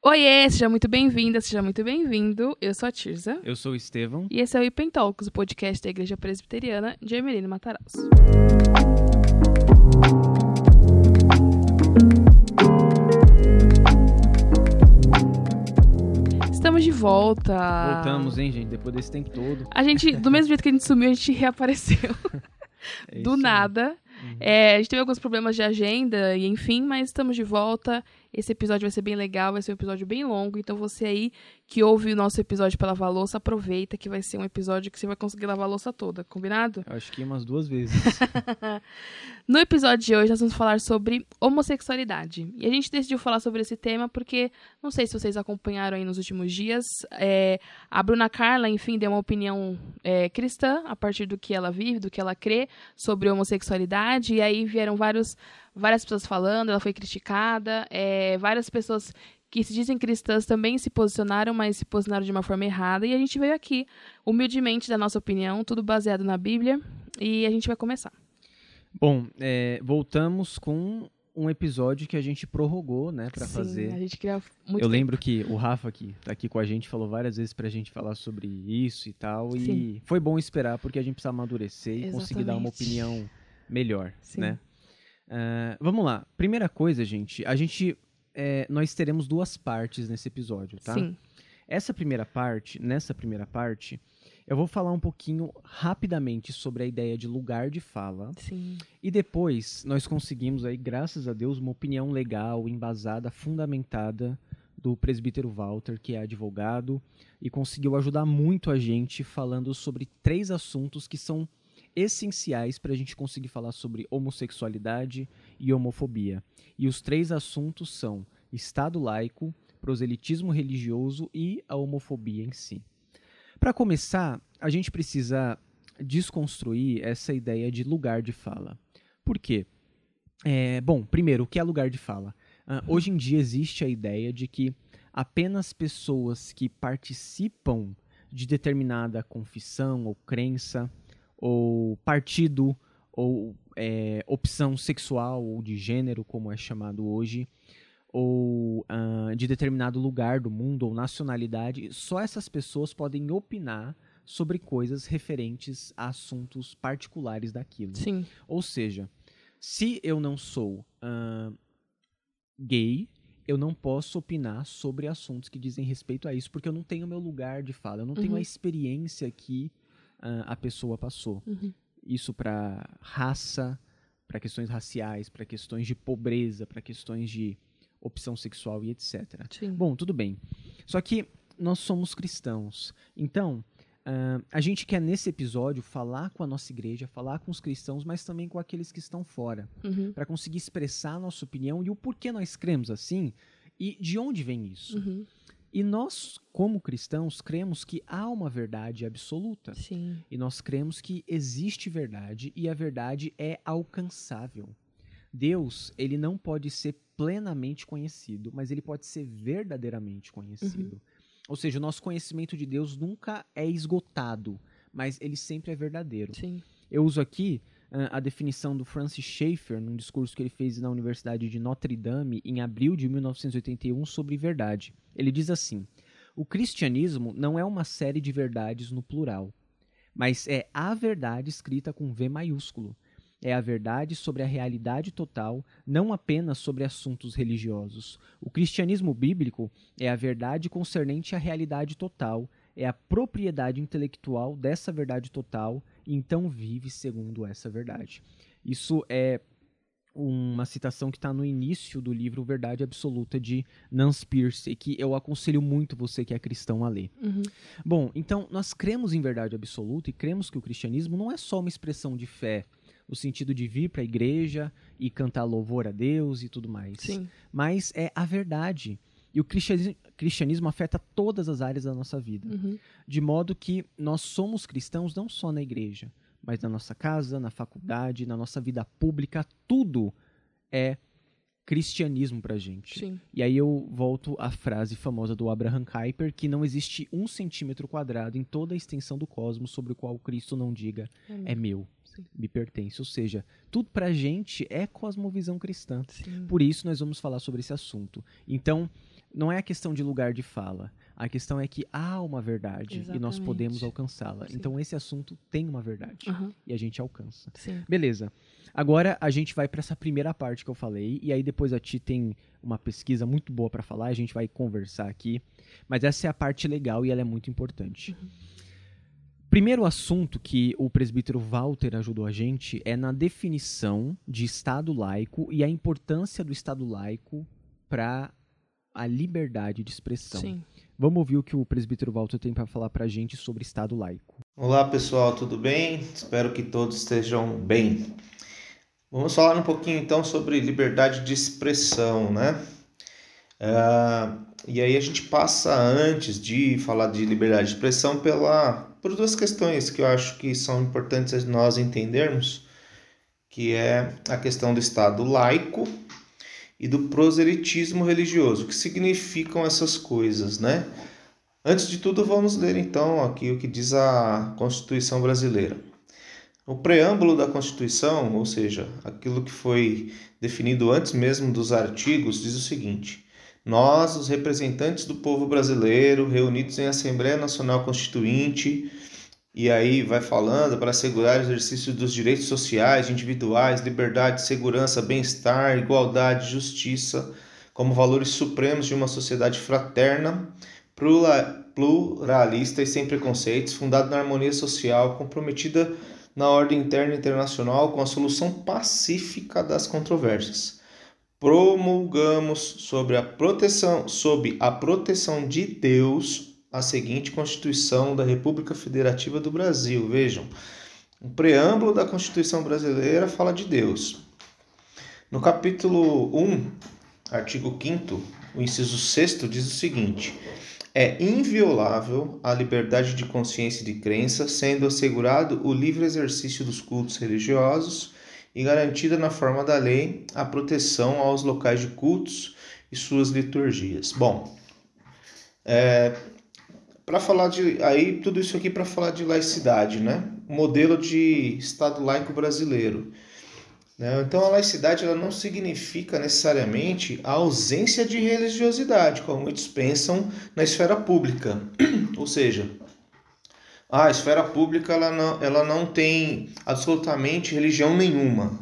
Oiê, seja muito bem-vinda, seja muito bem-vindo. Eu sou a Tirza. Eu sou o Estevão. E esse é o Ipen Talks, o podcast da Igreja Presbiteriana de Emelino Matarazzo. Estamos de volta. Voltamos, hein, gente? Depois desse tempo todo. A gente, do mesmo jeito que a gente sumiu, a gente reapareceu. É do nada. Uhum. É, a gente teve alguns problemas de agenda e enfim, mas estamos de volta. Esse episódio vai ser bem legal, vai ser um episódio bem longo. Então você aí que ouve o nosso episódio para lavar louça, aproveita que vai ser um episódio que você vai conseguir lavar a louça toda, combinado? Eu acho que umas duas vezes. No episódio de hoje nós vamos falar sobre homossexualidade. E a gente decidiu falar sobre esse tema porque, não sei se vocês acompanharam aí nos últimos dias, é, a Bruna Carla, enfim, deu uma opinião é, cristã a partir do que ela vive, do que ela crê sobre homossexualidade. E aí vieram vários, várias pessoas falando, ela foi criticada, é, várias pessoas que se dizem cristãs também se posicionaram, mas se posicionaram de uma forma errada. E a gente veio aqui, humildemente, da nossa opinião, tudo baseado na Bíblia. E a gente vai começar. Bom, é, voltamos com um episódio que a gente prorrogou, né, pra Sim, fazer. A gente queria muito Eu tempo. lembro que o Rafa, que tá aqui com a gente, falou várias vezes pra gente falar sobre isso e tal. Sim. E foi bom esperar, porque a gente precisa amadurecer e conseguir dar uma Exatamente. opinião melhor, Sim. né? Ah, vamos lá. Primeira coisa, gente, a gente. é, nós teremos duas partes nesse episódio, tá? Sim. Essa primeira parte, nessa primeira parte, eu vou falar um pouquinho rapidamente sobre a ideia de lugar de fala. Sim. E depois nós conseguimos aí, graças a Deus, uma opinião legal, embasada, fundamentada do presbítero Walter, que é advogado, e conseguiu ajudar muito a gente falando sobre três assuntos que são essenciais para a gente conseguir falar sobre homossexualidade e homofobia. E os três assuntos são Estado laico, proselitismo religioso e a homofobia em si. Para começar, a gente precisa desconstruir essa ideia de lugar de fala. Por quê? É, bom, primeiro, o que é lugar de fala? Ah, hoje em dia existe a ideia de que apenas pessoas que participam de determinada confissão ou crença, ou partido, ou é, opção sexual ou de gênero, como é chamado hoje, ou ah, de determinado lugar do mundo ou nacionalidade, só essas pessoas podem opinar sobre coisas referentes a assuntos particulares daquilo. Sim. Ou seja, se eu não sou ahn, gay, eu não posso opinar sobre assuntos que dizem respeito a isso, porque eu não tenho meu lugar de fala, eu não tenho Uhum. a experiência que ah, a pessoa passou. Uhum. Isso para raça, para questões raciais, para questões de pobreza, para questões de opção sexual e etc. Sim. Bom, tudo bem. Só que nós somos cristãos. Então, ah, a gente quer nesse episódio falar com a nossa igreja, falar com os cristãos, mas também com aqueles que estão fora, Uhum. para conseguir expressar a nossa opinião e o porquê nós cremos assim e de onde vem isso. Uhum. E nós, como cristãos, cremos que há uma verdade absoluta. Sim. E nós cremos que existe verdade e a verdade é alcançável. Deus, ele não pode ser plenamente conhecido, mas ele pode ser verdadeiramente conhecido. Ou seja, o nosso conhecimento de Deus nunca é esgotado, mas ele sempre é verdadeiro. Sim. Eu uso aqui a definição do Francis Schaeffer, num discurso que ele fez na Universidade de Notre Dame em abril de 1981 sobre verdade. Ele diz assim: O cristianismo não é uma série de verdades no plural, mas é a verdade escrita com V maiúsculo. É a verdade sobre a realidade total, não apenas sobre assuntos religiosos. O cristianismo bíblico é a verdade concernente à realidade total, é a propriedade intelectual dessa verdade total então vive segundo essa verdade. Isso é uma citação que está no início do livro Verdade Absoluta de Nance Pierce, e que eu aconselho muito você que é cristão a ler. Uhum. Bom, então nós cremos em verdade absoluta e cremos que o cristianismo não é só uma expressão de fé, no sentido de vir para a igreja e cantar louvor a Deus e tudo mais Sim. mas é a verdade. E o cristianismo, cristianismo afeta todas as áreas da nossa vida. Uhum. De modo que nós somos cristãos não só na igreja, mas na nossa casa, na faculdade, na nossa vida pública, tudo é cristianismo pra gente. Sim. E aí eu volto à frase famosa do Abraham Kuyper, que não existe um centímetro quadrado em toda a extensão do cosmos sobre o qual Cristo não diga é meu, Sim. me pertence. Ou seja, tudo pra gente é cosmovisão cristã. Sim. Por isso nós vamos falar sobre esse assunto. Então, não é a questão de lugar de fala. A questão é que há uma verdade e nós Exatamente. podemos alcançá-la. Então esse assunto tem uma verdade Aham, e a gente alcança. sim. Beleza. Agora a gente vai para essa primeira parte que eu falei e aí depois a Ti tem uma pesquisa muito boa para falar, a gente vai conversar aqui, mas essa é a parte legal e ela é muito importante. Primeiro assunto que o presbítero Walter ajudou a gente é na definição de Estado laico e a importância do Estado laico para a liberdade de expressão. Sim. Vamos ouvir o que o presbítero Walter tem para falar para a gente sobre Estado laico. Olá pessoal, tudo bem? Espero que todos estejam bem. Vamos falar um pouquinho então sobre liberdade de expressão, né? Ah, e aí a gente passa antes de falar de liberdade de expressão pela por duas questões que eu acho que são importantes nós entendermos, que é a questão do Estado laico e do proselitismo religioso. O que significam essas coisas, né? Antes de tudo, vamos ler então aqui o que diz a Constituição brasileira. O preâmbulo da Constituição, ou seja, aquilo que foi definido antes mesmo dos artigos, diz o seguinte: Nós, os representantes do povo brasileiro, reunidos em Assembleia Nacional Constituinte, e aí vai falando para assegurar o exercício dos direitos sociais, individuais, liberdade, segurança, bem-estar, igualdade, justiça, como valores supremos de uma sociedade fraterna, plura- pluralista e sem preconceitos, fundada na harmonia social, comprometida na ordem interna e internacional com a solução pacífica das controvérsias. Promulgamos sobre a proteção, sob a proteção de Deus, a seguinte Constituição da República Federativa do Brasil. Vejam, o preâmbulo da Constituição brasileira fala de Deus. No capítulo 1, artigo 5 o inciso 6 diz o seguinte: é inviolável a liberdade de consciência e de crença, sendo assegurado o livre exercício dos cultos religiosos e garantida na forma da lei a proteção aos locais de cultos e suas liturgias. Bom, é, para falar de aí tudo isso aqui para falar de laicidade, né? Modelo de Estado laico brasileiro. né? Então a laicidade ela não significa necessariamente a ausência de religiosidade, como muitos pensam na esfera pública. Ou seja, a esfera pública ela não, ela não tem absolutamente religião nenhuma.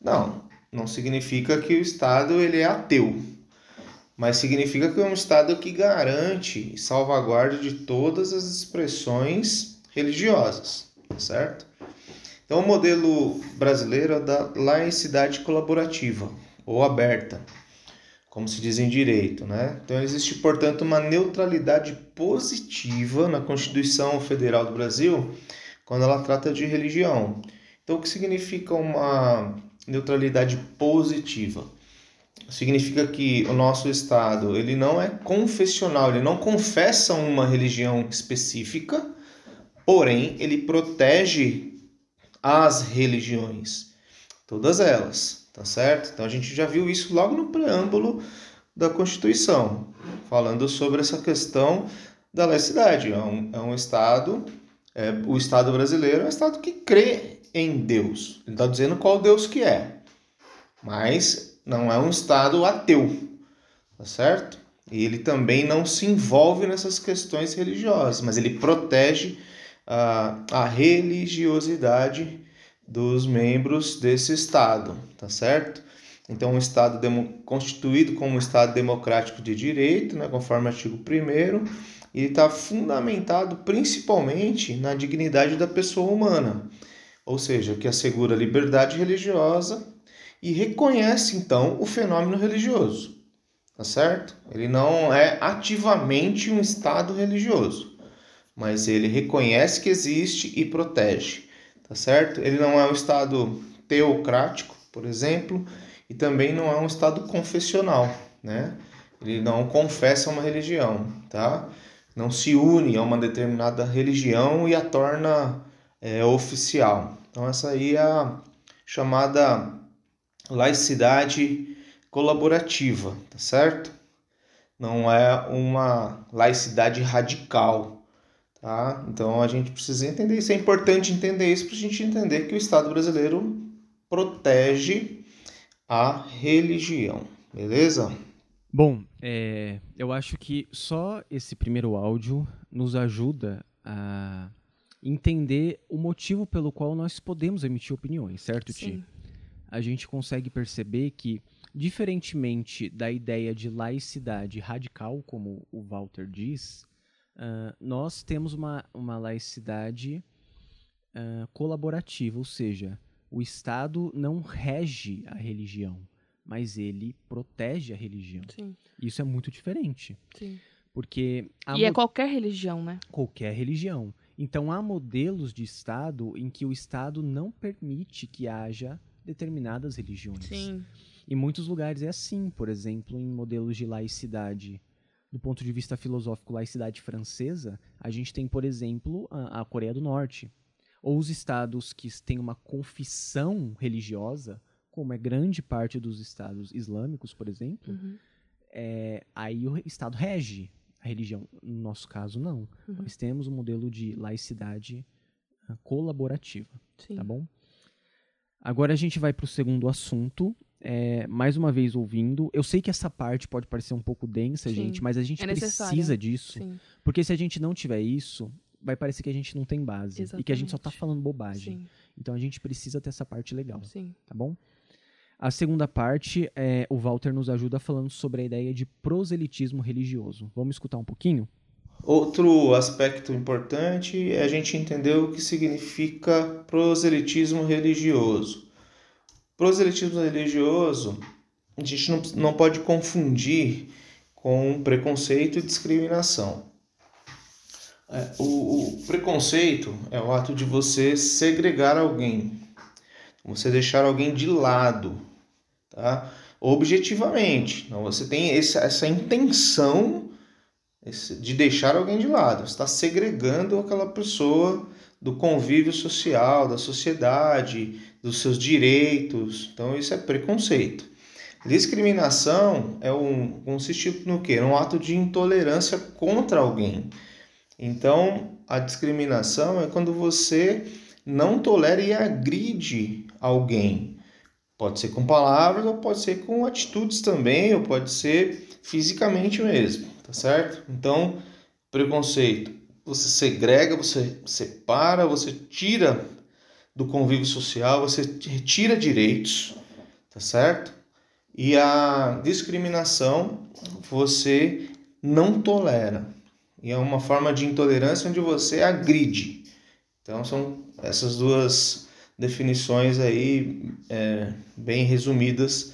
Não, não significa que o Estado ele é ateu, mas significa que é um Estado que garante e salvaguarda de todas as expressões religiosas, certo? Então, o modelo brasileiro é da laicidade colaborativa ou aberta, como se diz em direito, né? Então, existe, portanto, uma neutralidade positiva na Constituição Federal do Brasil quando ela trata de religião. Então, o que significa uma neutralidade positiva? Significa que o nosso Estado ele não é confessional, ele não confessa uma religião específica, porém ele protege as religiões, todas elas, tá certo? Então a gente já viu isso logo no preâmbulo da Constituição, falando sobre essa questão da laicidade. É um, é um Estado, é, o Estado brasileiro é um Estado que crê em Deus. Ele está dizendo qual Deus que é, mas não é um Estado ateu, tá certo? E ele também não se envolve nessas questões religiosas, mas ele protege a, a religiosidade dos membros desse Estado, tá certo? Então, um Estado constituído como um Estado democrático de direito, né, conforme o artigo 1 e está fundamentado principalmente na dignidade da pessoa humana, ou seja, que assegura a liberdade religiosa e reconhece, então, o fenômeno religioso, tá certo? Ele não é ativamente um Estado religioso, mas ele reconhece que existe e protege, tá certo? Ele não é um Estado teocrático, por exemplo, e também não é um Estado confessional, né? Ele não confessa uma religião, tá? Não se une a uma determinada religião e a torna é, oficial. Então essa aí é a chamada laicidade colaborativa, tá certo? Não é uma laicidade radical, tá? Então a gente precisa entender isso. É importante entender isso para a gente entender que o Estado brasileiro protege a religião, beleza? Bom, É, eu acho que só esse primeiro áudio nos ajuda a entender o motivo pelo qual nós podemos emitir opiniões, certo, Ti? Sim. A gente consegue perceber que, diferentemente da ideia de laicidade radical, como o Walter diz, uh, nós temos uma, uma laicidade uh, colaborativa, ou seja, o Estado não rege a religião, mas ele protege a religião. Sim, Isso é muito diferente, sim. porque E é qualquer religião, né? qualquer religião. Então há modelos de Estado em que o Estado não permite que haja determinadas religiões. Sim. Em muitos lugares é assim, por exemplo, em modelos de laicidade. Do ponto de vista filosófico, laicidade francesa, a gente tem, por exemplo, a, a Coreia do Norte. Ou os estados que têm uma confissão religiosa, como é grande parte dos estados islâmicos, por exemplo, Uhum. é, aí o Estado rege a religião. No nosso caso, não. Uhum. Nós temos um modelo de laicidade ah, colaborativa Sim. tá bom? Agora a gente vai para o segundo assunto. É, mais uma vez ouvindo. Eu sei que essa parte pode parecer um pouco densa, Sim, gente, mas a gente é precisa disso. Sim. Porque se a gente não tiver isso, vai parecer que a gente não tem base. E que a gente só tá Exatamente. falando bobagem. Sim. Então a gente precisa ter essa parte legal, Sim. tá bom? A segunda parte, é, o Walter nos ajuda falando sobre a ideia de proselitismo religioso. Vamos escutar um pouquinho? Outro aspecto importante é a gente entender o que significa proselitismo religioso. Proselitismo religioso, a gente não, não pode confundir com preconceito e discriminação. É, o, o preconceito é o ato de você segregar alguém, você deixar alguém de lado, tá? Objetivamente. Então você tem esse, essa intenção de deixar alguém de lado. Você está segregando aquela pessoa do convívio social, da sociedade, dos seus direitos. Então isso é preconceito. Discriminação é um consiste no quê? Um ato de intolerância contra alguém. Então a discriminação é quando você não tolera e agride alguém. Pode ser com palavras ou pode ser com atitudes também, ou pode ser fisicamente mesmo, tá certo? Então, preconceito, você segrega, você separa, você tira do convívio social, você retira direitos, tá certo? E a discriminação você não tolera. E é uma forma de intolerância onde você agride. Então são essas duas definições aí é, bem resumidas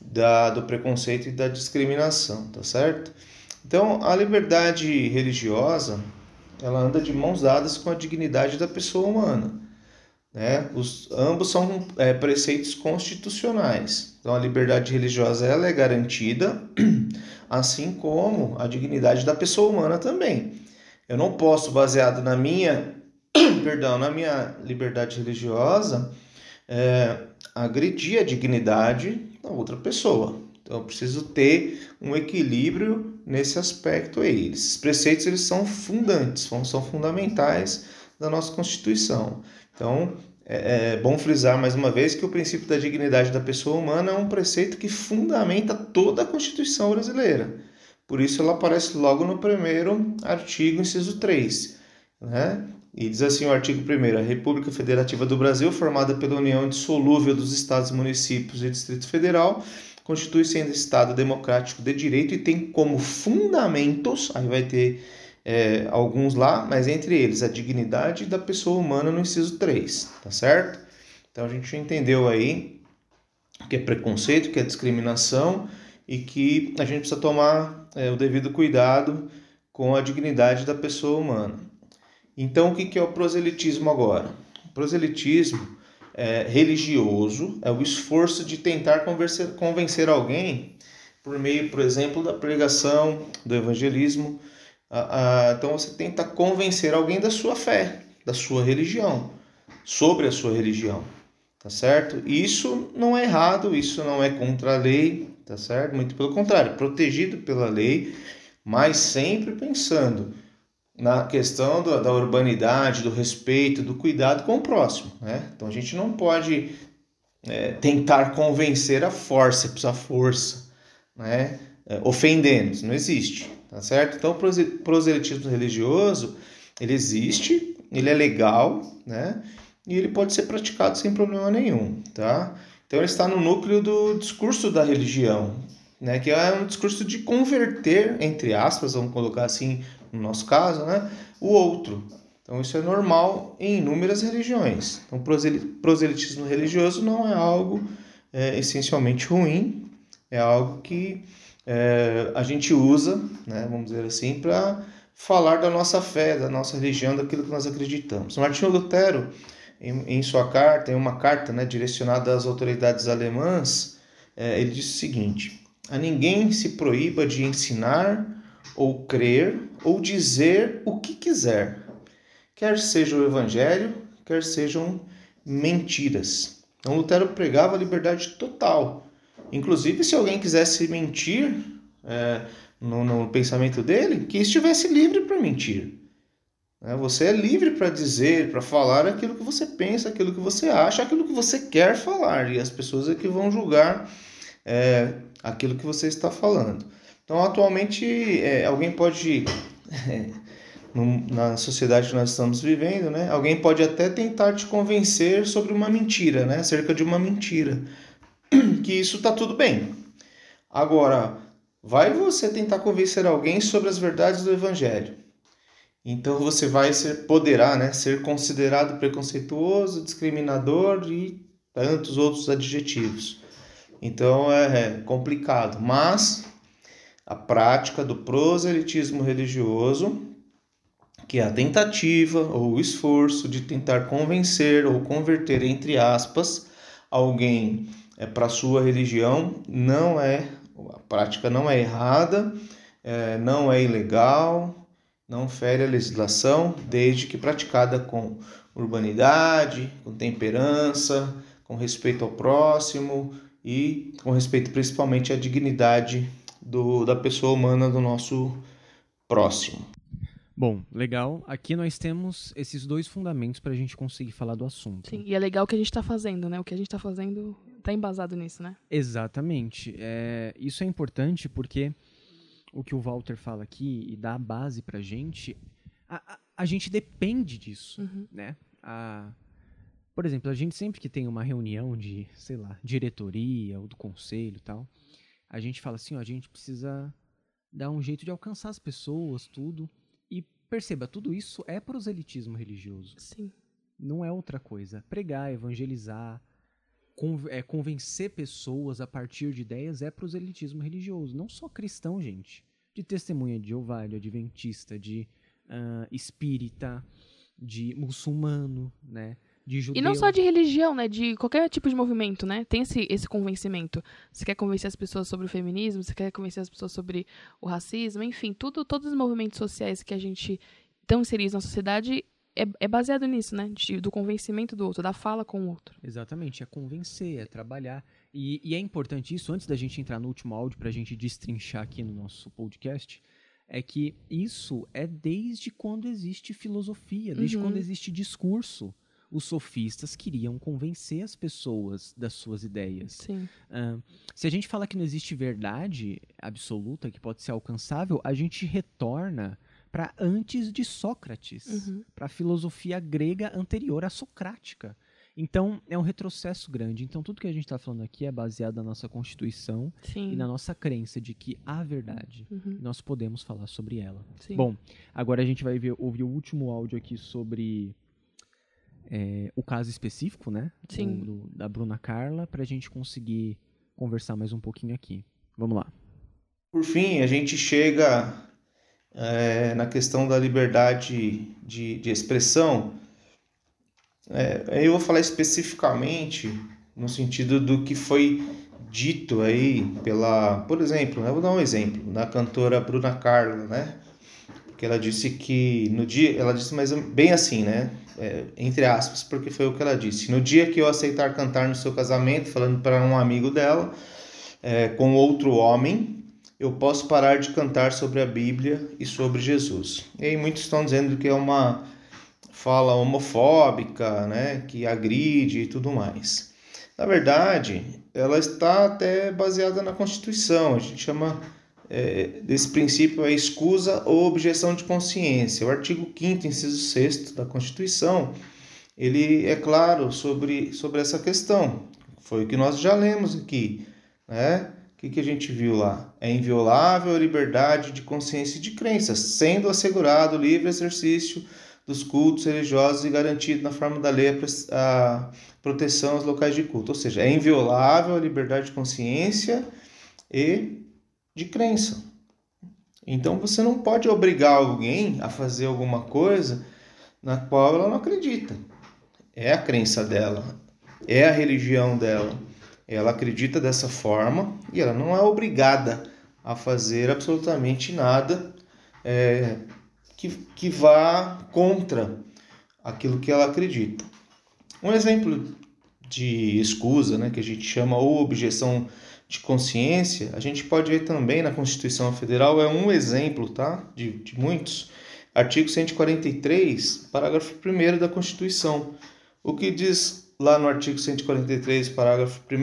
da, do preconceito e da discriminação, tá certo? Então a liberdade religiosa ela anda de mãos dadas com a dignidade da pessoa humana. Né? Os, ambos são é, preceitos constitucionais. Então a liberdade religiosa ela é garantida, assim como a dignidade da pessoa humana também. Eu não posso, baseado na minha, perdão, na minha liberdade religiosa, é, agredir a dignidade da outra pessoa. Então eu preciso ter um equilíbrio nesse aspecto aí. Esses preceitos eles são fundantes, são, fundamentais da nossa Constituição. Então é, é bom frisar mais uma vez que o princípio da dignidade da pessoa humana é um preceito que fundamenta toda a Constituição brasileira. Por isso ela aparece logo no primeiro artigo, inciso 3. Né? E diz assim o artigo 1 A República Federativa do Brasil, formada pela união indissolúvel dos estados, municípios e Distrito Federal, constitui-se em Estado democrático de direito e tem como fundamentos, aí vai ter é, alguns lá, mas entre eles a dignidade da pessoa humana no inciso 3, tá certo? Então a gente entendeu aí que é preconceito, que é discriminação e que a gente precisa tomar é, o devido cuidado com a dignidade da pessoa humana. Então, o que é o proselitismo agora? O proselitismo é, religioso é o esforço de tentar convencer, convencer alguém por meio, por exemplo, da pregação, do evangelismo. Ah, ah, então, você tenta convencer alguém da sua fé, da sua religião, sobre a sua religião, tá certo? Isso não é errado, isso não é contra a lei, tá certo? Muito pelo contrário, protegido pela lei, mas sempre pensando na questão do, da urbanidade, do respeito, do cuidado com o próximo. Né? Então a gente não pode é, tentar convencer a força, a força. Né? é, ofendendo, não existe, tá certo? Então, o proselitismo religioso, ele existe, ele é legal, né? E ele pode ser praticado sem problema nenhum, tá? Então, ele está no núcleo do discurso da religião, né? Que é um discurso de converter, entre aspas, vamos colocar assim, no nosso caso, né? O outro. Então, isso é normal em inúmeras religiões. Então, proselitismo religioso não é algo é, essencialmente ruim, é algo que é, a gente usa, né, vamos dizer assim, para falar da nossa fé, da nossa religião, daquilo que nós acreditamos. Martinho Lutero, em, em sua carta, em uma carta né, direcionada às autoridades alemãs, é, ele disse o seguinte: A ninguém se proíba de ensinar ou crer ou dizer o que quiser, quer seja o evangelho, quer sejam mentiras. Então Lutero pregava a liberdade total Inclusive, se alguém quisesse mentir é, no, no, pensamento dele, que estivesse livre para mentir. É, você é livre para dizer, para falar aquilo que você pensa, aquilo que você acha, aquilo que você quer falar. E as pessoas é que vão julgar é, aquilo que você está falando. Então, atualmente, é, alguém pode. na sociedade que nós estamos vivendo, né? Alguém pode até tentar te convencer sobre uma mentira, né? Acerca de uma mentira que isso está tudo bem. Agora, vai você tentar convencer alguém sobre as verdades do Evangelho. Então você vai ser, poderá né, ser considerado preconceituoso, discriminador e tantos outros adjetivos. Então é, é complicado, mas a prática do proselitismo religioso, que é a tentativa ou o esforço de tentar convencer ou converter, entre aspas, alguém é, para sua religião não é a prática não é errada, é, não é ilegal, não fere a legislação, desde que praticada com urbanidade, com temperança, com respeito ao próximo e com respeito principalmente à dignidade do, da pessoa humana do nosso próximo. Bom, legal. Aqui nós temos esses dois fundamentos para a gente conseguir falar do assunto. Sim, e é legal o que a gente está fazendo, né? O que a gente está fazendo está embasado nisso, né? Exatamente. É, isso é importante porque o que o Walter fala aqui e dá a base para a gente, a, a gente depende disso, uhum. né? A, por exemplo, a gente sempre que tem uma reunião de, sei lá, diretoria ou do conselho e tal, a gente fala assim, ó, a gente precisa dar um jeito de alcançar as pessoas, tudo. E perceba, tudo isso é proselitismo religioso. Sim. Não é outra coisa. Pregar, evangelizar, é, convencer pessoas a partir de ideias é proselitismo religioso. Não só cristão, gente. De testemunha de Jeová, de adventista, de uh, espírita, de muçulmano, né? De judeu. E não só de religião, né? De qualquer tipo de movimento, né? Tem esse, esse convencimento. Você quer convencer as pessoas sobre o feminismo, você quer convencer as pessoas sobre o racismo, enfim, tudo, todos os movimentos sociais que a gente estão inseridos na sociedade é, é baseado nisso, né? De, do convencimento do outro, da fala com o outro. Exatamente, é convencer, é trabalhar. E, e é importante isso, antes da gente entrar no último áudio, para a gente destrinchar aqui no nosso podcast, é que isso é desde quando existe filosofia, desde uhum. quando existe discurso. Os sofistas queriam convencer as pessoas das suas ideias. Sim. Uh, se a gente fala que não existe verdade absoluta que pode ser alcançável, a gente retorna para antes de Sócrates, uhum. para a filosofia grega anterior à socrática. Então, é um retrocesso grande. Então, tudo que a gente está falando aqui é baseado na nossa Constituição Sim. e na nossa crença de que há verdade. Uhum. E nós podemos falar sobre ela. Sim. Bom, agora a gente vai ver, ouvir o último áudio aqui sobre é, o caso específico, né? Sim. Do, da Bruna Carla, para a gente conseguir conversar mais um pouquinho aqui. Vamos lá. Por fim, a gente chega é, na questão da liberdade de, de expressão, é, eu vou falar especificamente no sentido do que foi dito aí pela, por exemplo, né, vou dar um exemplo, da cantora Bruna Carla, né? Porque ela disse que no dia, ela disse mais bem assim, né? É, entre aspas, porque foi o que ela disse. No dia que eu aceitar cantar no seu casamento, falando para um amigo dela, é, com outro homem, eu posso parar de cantar sobre a Bíblia e sobre Jesus. E aí muitos estão dizendo que é uma fala homofóbica, né, que agride e tudo mais. Na verdade, ela está até baseada na Constituição, a gente chama é, desse princípio é escusa ou objeção de consciência. O artigo 5 inciso 6 da Constituição, ele é claro sobre, sobre essa questão. Foi o que nós já lemos aqui, né? O que, que a gente viu lá? É inviolável a liberdade de consciência e de crença, sendo assegurado o livre exercício dos cultos religiosos e garantido na forma da lei a proteção aos locais de culto. Ou seja, é inviolável a liberdade de consciência e de crença. Então você não pode obrigar alguém a fazer alguma coisa na qual ela não acredita. É a crença dela, é a religião dela. Ela acredita dessa forma e ela não é obrigada a fazer absolutamente nada é, que, que vá contra aquilo que ela acredita. Um exemplo de escusa, né, que a gente chama ou objeção de consciência, a gente pode ver também na Constituição Federal, é um exemplo tá, de, de muitos. Artigo 143, parágrafo 1 da Constituição. O que diz lá no artigo 143, parágrafo 1,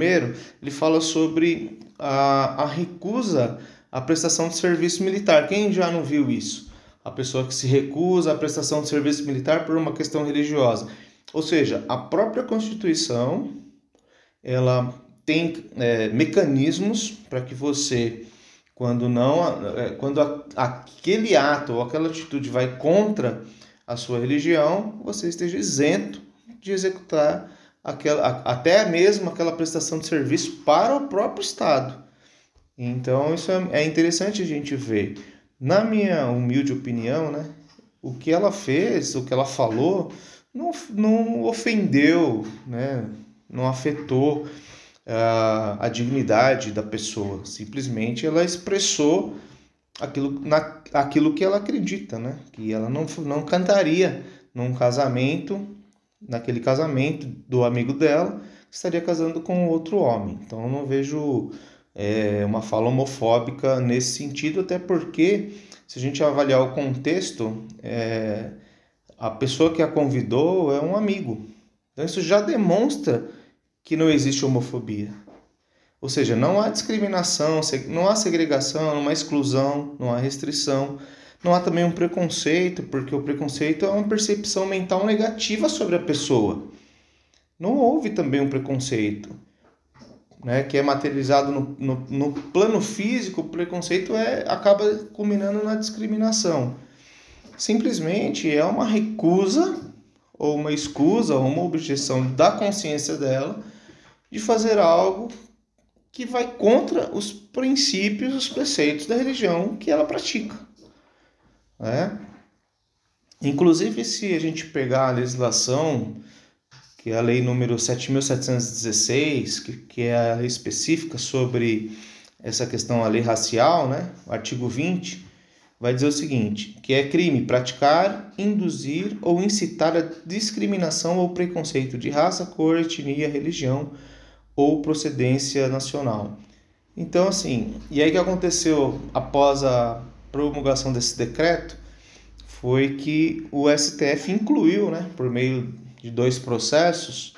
ele fala sobre a, a recusa à prestação de serviço militar. Quem já não viu isso? a pessoa que se recusa à prestação de serviço militar por uma questão religiosa. Ou seja, a própria Constituição ela tem é, mecanismos para que você, quando não, é, quando a, aquele ato ou aquela atitude vai contra a sua religião, você esteja isento de executar aquela, até mesmo aquela prestação de serviço para o próprio Estado. Então, isso é, é interessante a gente ver. Na minha humilde opinião, né, o que ela fez, o que ela falou, não, não ofendeu, né, não afetou uh, a dignidade da pessoa. Simplesmente ela expressou aquilo, na, aquilo que ela acredita, né, que ela não, não cantaria num casamento, naquele casamento do amigo dela, estaria casando com outro homem. Então eu não vejo é, uma fala homofóbica nesse sentido, até porque, se a gente avaliar o contexto, é, a pessoa que a convidou é um amigo. Então, isso já demonstra que não existe homofobia. Ou seja, não há discriminação, não há segregação, não há exclusão, não há restrição. Não há também um preconceito, porque o preconceito é uma percepção mental negativa sobre a pessoa. Não houve também um preconceito né, que é materializado no, no, no, plano físico, o preconceito é, acaba culminando na discriminação. Simplesmente é uma recusa, ou uma escusa, ou uma objeção da consciência dela de fazer algo que vai contra os princípios, os preceitos da religião que ela pratica. Né? Inclusive, se a gente pegar a legislação que é a lei número 7.716, que, que é a lei específica sobre essa questão, a lei racial, né? o artigo 20, vai dizer o seguinte, que é crime praticar, induzir ou incitar a discriminação ou preconceito de raça, cor, etnia, religião ou procedência nacional. Então, assim, e aí que aconteceu após a promulgação desse decreto foi que o STF incluiu, né, por meio de dois processos,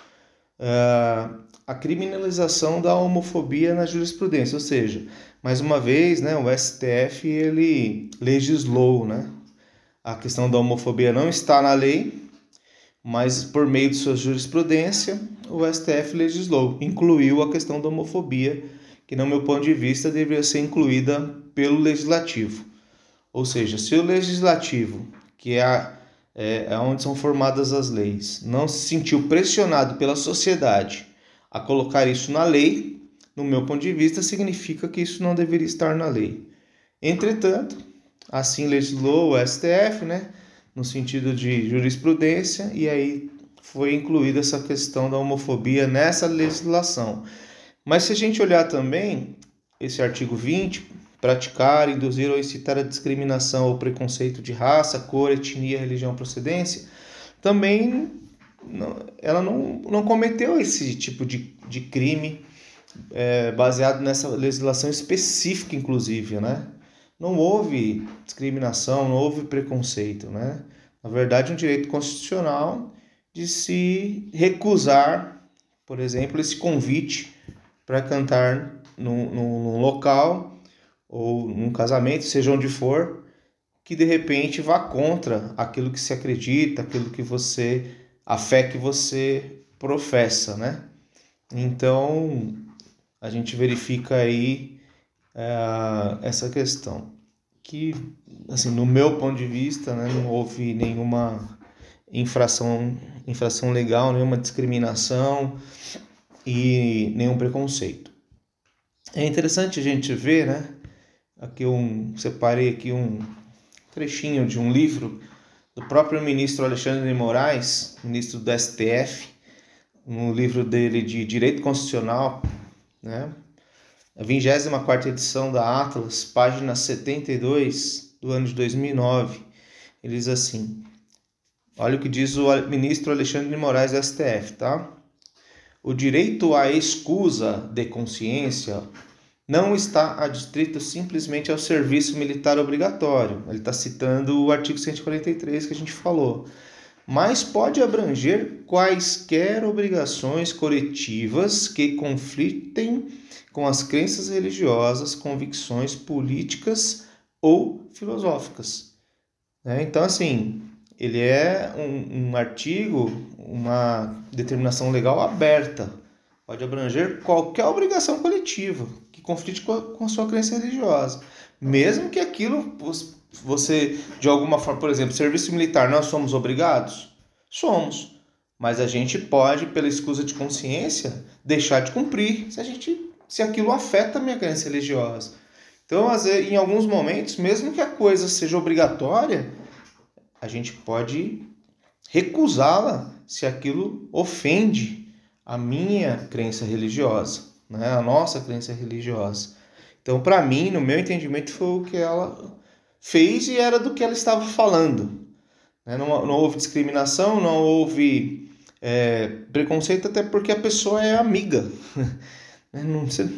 uh, a criminalização da homofobia na jurisprudência, ou seja, mais uma vez, né, o STF ele legislou, né, a questão da homofobia não está na lei, mas por meio de sua jurisprudência, o STF legislou, incluiu a questão da homofobia, que no meu ponto de vista deveria ser incluída pelo legislativo. Ou seja, se o legislativo, que é a é, é onde são formadas as leis, não se sentiu pressionado pela sociedade a colocar isso na lei, no meu ponto de vista, significa que isso não deveria estar na lei. Entretanto, assim legislou o STF, né, no sentido de jurisprudência, e aí foi incluída essa questão da homofobia nessa legislação. Mas se a gente olhar também esse artigo 20, praticar, induzir ou incitar a discriminação ou preconceito de raça, cor, etnia, religião, procedência, também não, ela não, não cometeu esse tipo de, de crime é, baseado nessa legislação específica, inclusive, né? Não houve discriminação, não houve preconceito, né? Na verdade, um direito constitucional de se recusar, por exemplo, esse convite para cantar num, num, local ou num casamento, seja onde for, que de repente vá contra aquilo que se acredita, aquilo que você, a fé que você professa, né? Então a gente verifica aí é, essa questão que, assim, no meu ponto de vista, né, não houve nenhuma infração, infração legal, nenhuma discriminação e nenhum preconceito. É interessante a gente ver, né? Aqui um separei aqui um trechinho de um livro do próprio ministro Alexandre de Moraes, ministro do STF, um livro dele de Direito Constitucional, né? A 24 edição da Atlas, página 72 do ano de 2009, ele diz assim: Olha o que diz o ministro Alexandre de Moraes STF, tá? O direito à excusa de consciência não está adstrito simplesmente ao serviço militar obrigatório. Ele está citando o artigo 143 que a gente falou. Mas pode abranger quaisquer obrigações coletivas que conflitem com as crenças religiosas, convicções políticas ou filosóficas. Né? Então, assim, ele é um, um artigo, uma determinação legal aberta. Pode abranger qualquer obrigação coletiva que conflite com a, com a sua crença religiosa. Mesmo que aquilo você, de alguma forma, por exemplo, serviço militar, nós somos obrigados? Somos. Mas a gente pode, pela escusa de consciência, deixar de cumprir se a gente se aquilo afeta a minha crença religiosa. Então, em alguns momentos, mesmo que a coisa seja obrigatória, a gente pode recusá-la se aquilo ofende a minha crença religiosa, né? a nossa crença religiosa. Então, para mim, no meu entendimento, foi o que ela fez e era do que ela estava falando. Né? Não, não houve discriminação, não houve é, preconceito, até porque a pessoa é amiga. Né? Não, você,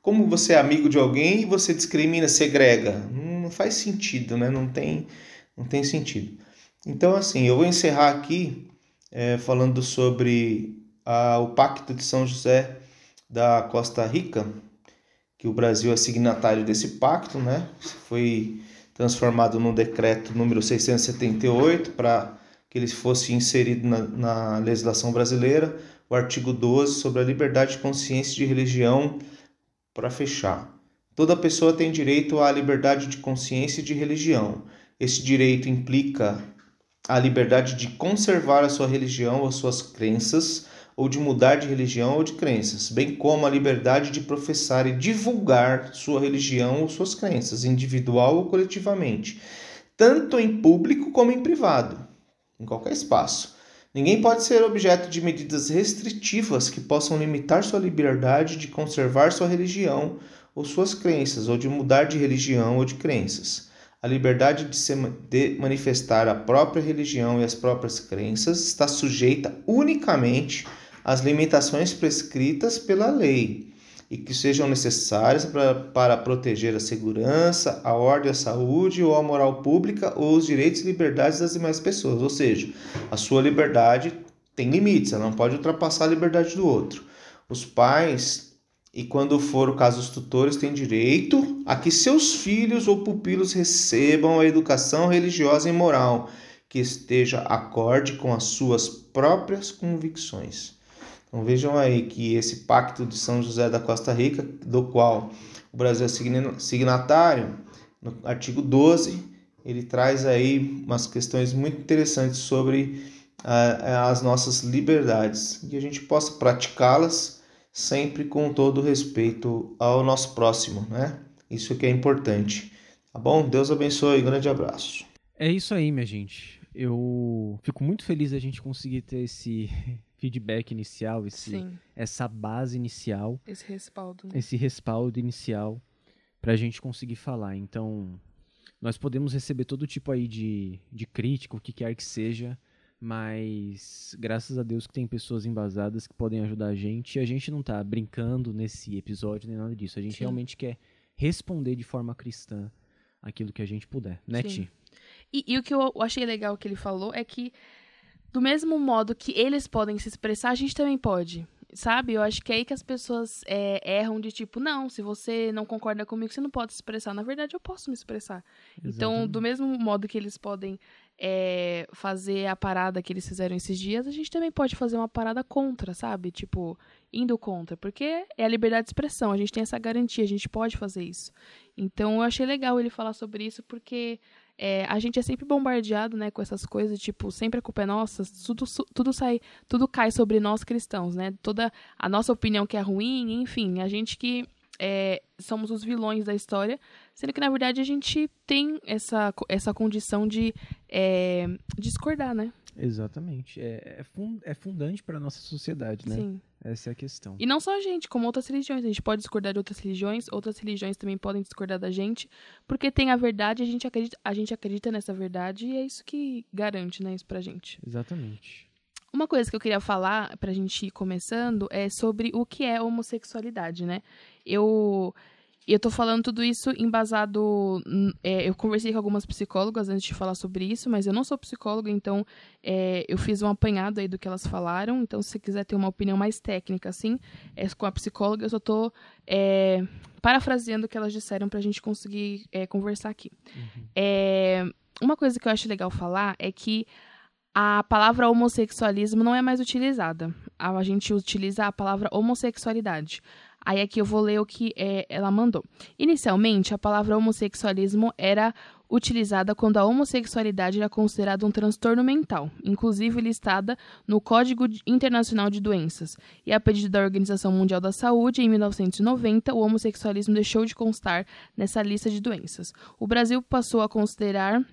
como você é amigo de alguém e você discrimina, segrega? Não faz sentido, né? não tem não tem sentido. Então, assim, eu vou encerrar aqui é, falando sobre a, o Pacto de São José da Costa Rica, que o Brasil é signatário desse pacto, né? Foi transformado no decreto número 678 para que ele fosse inserido na, na, legislação brasileira, o artigo 12 sobre a liberdade de consciência e de religião, para fechar. Toda pessoa tem direito à liberdade de consciência e de religião. Esse direito implica a liberdade de conservar a sua religião ou suas crenças, ou de mudar de religião ou de crenças, bem como a liberdade de professar e divulgar sua religião ou suas crenças, individual ou coletivamente, tanto em público como em privado, em qualquer espaço. Ninguém pode ser objeto de medidas restritivas que possam limitar sua liberdade de conservar sua religião ou suas crenças, ou de mudar de religião ou de crenças. A liberdade de, se, de manifestar a própria religião e as próprias crenças está sujeita unicamente às limitações prescritas pela lei e que sejam necessárias para, para proteger a segurança, a ordem, a saúde ou a moral pública ou os direitos e liberdades das demais pessoas. Ou seja, a sua liberdade tem limites, ela não pode ultrapassar a liberdade do outro. Os pais e quando for o caso, os tutores têm direito a que seus filhos ou pupilos recebam a educação religiosa e moral que esteja acorde com as suas próprias convicções. Então vejam aí que esse pacto de São José da Costa Rica, do qual o Brasil é signatário, no artigo 12, ele traz aí umas questões muito interessantes sobre as nossas liberdades e a gente possa praticá-las sempre com todo respeito ao nosso próximo, né? Isso que é importante. Tá bom? Deus abençoe. Grande abraço. É isso aí, minha gente. Eu fico muito feliz da gente conseguir ter esse feedback inicial, esse, essa base inicial. Esse respaldo. Né? Esse respaldo inicial para a gente conseguir falar. Então, nós podemos receber todo tipo aí de, de crítica, o que quer que seja mas graças a Deus que tem pessoas embasadas que podem ajudar a gente. E a gente não tá brincando nesse episódio nem nada disso. A gente Sim. realmente quer responder de forma cristã aquilo que a gente puder, né, Ti? E, e o que eu achei legal que ele falou é que, do mesmo modo que eles podem se expressar, a gente também pode. sabe? Eu acho que é aí que as pessoas é, erram de tipo, não, se você não concorda comigo, você não pode se expressar. Na verdade, eu posso me expressar. Exatamente. Então, do mesmo modo que eles podem é, fazer a parada que eles fizeram esses dias, a gente também pode fazer uma parada contra, sabe? Tipo, indo contra. Porque é a liberdade de expressão, a gente tem essa garantia, a gente pode fazer isso. Então, eu achei legal ele falar sobre isso, porque é, a gente é sempre bombardeado, né, com essas coisas, tipo, sempre a culpa é nossa, tudo, tudo sai, tudo cai sobre nós cristãos, né? Toda a nossa opinião que é ruim, enfim, a gente que é, somos os vilões da história, sendo que na verdade a gente tem essa, essa condição de é, discordar, né? Exatamente. É, é, é fundante para nossa sociedade, né? Sim. Essa é a questão. E não só a gente, como outras religiões. A gente pode discordar de outras religiões, outras religiões também podem discordar da gente, porque tem a verdade, a gente acredita, a gente acredita nessa verdade e é isso que garante, né, isso pra gente. Exatamente. Uma coisa que eu queria falar pra gente ir começando é sobre o que é homossexualidade, né? Eu e eu tô falando tudo isso embasado. É, eu conversei com algumas psicólogas antes de falar sobre isso, mas eu não sou psicóloga, então é, eu fiz um apanhado aí do que elas falaram. Então, se você quiser ter uma opinião mais técnica, assim, é, com a psicóloga, eu só tô é, parafraseando o que elas disseram pra gente conseguir é, conversar aqui. Uhum. É, uma coisa que eu acho legal falar é que a palavra homossexualismo não é mais utilizada. A gente utiliza a palavra homossexualidade. Aí aqui eu vou ler o que é, ela mandou. Inicialmente, a palavra homossexualismo era utilizada quando a homossexualidade era considerada um transtorno mental, inclusive listada no Código Internacional de Doenças. E a pedido da Organização Mundial da Saúde, em 1990, o homossexualismo deixou de constar nessa lista de doenças. O Brasil passou a considerar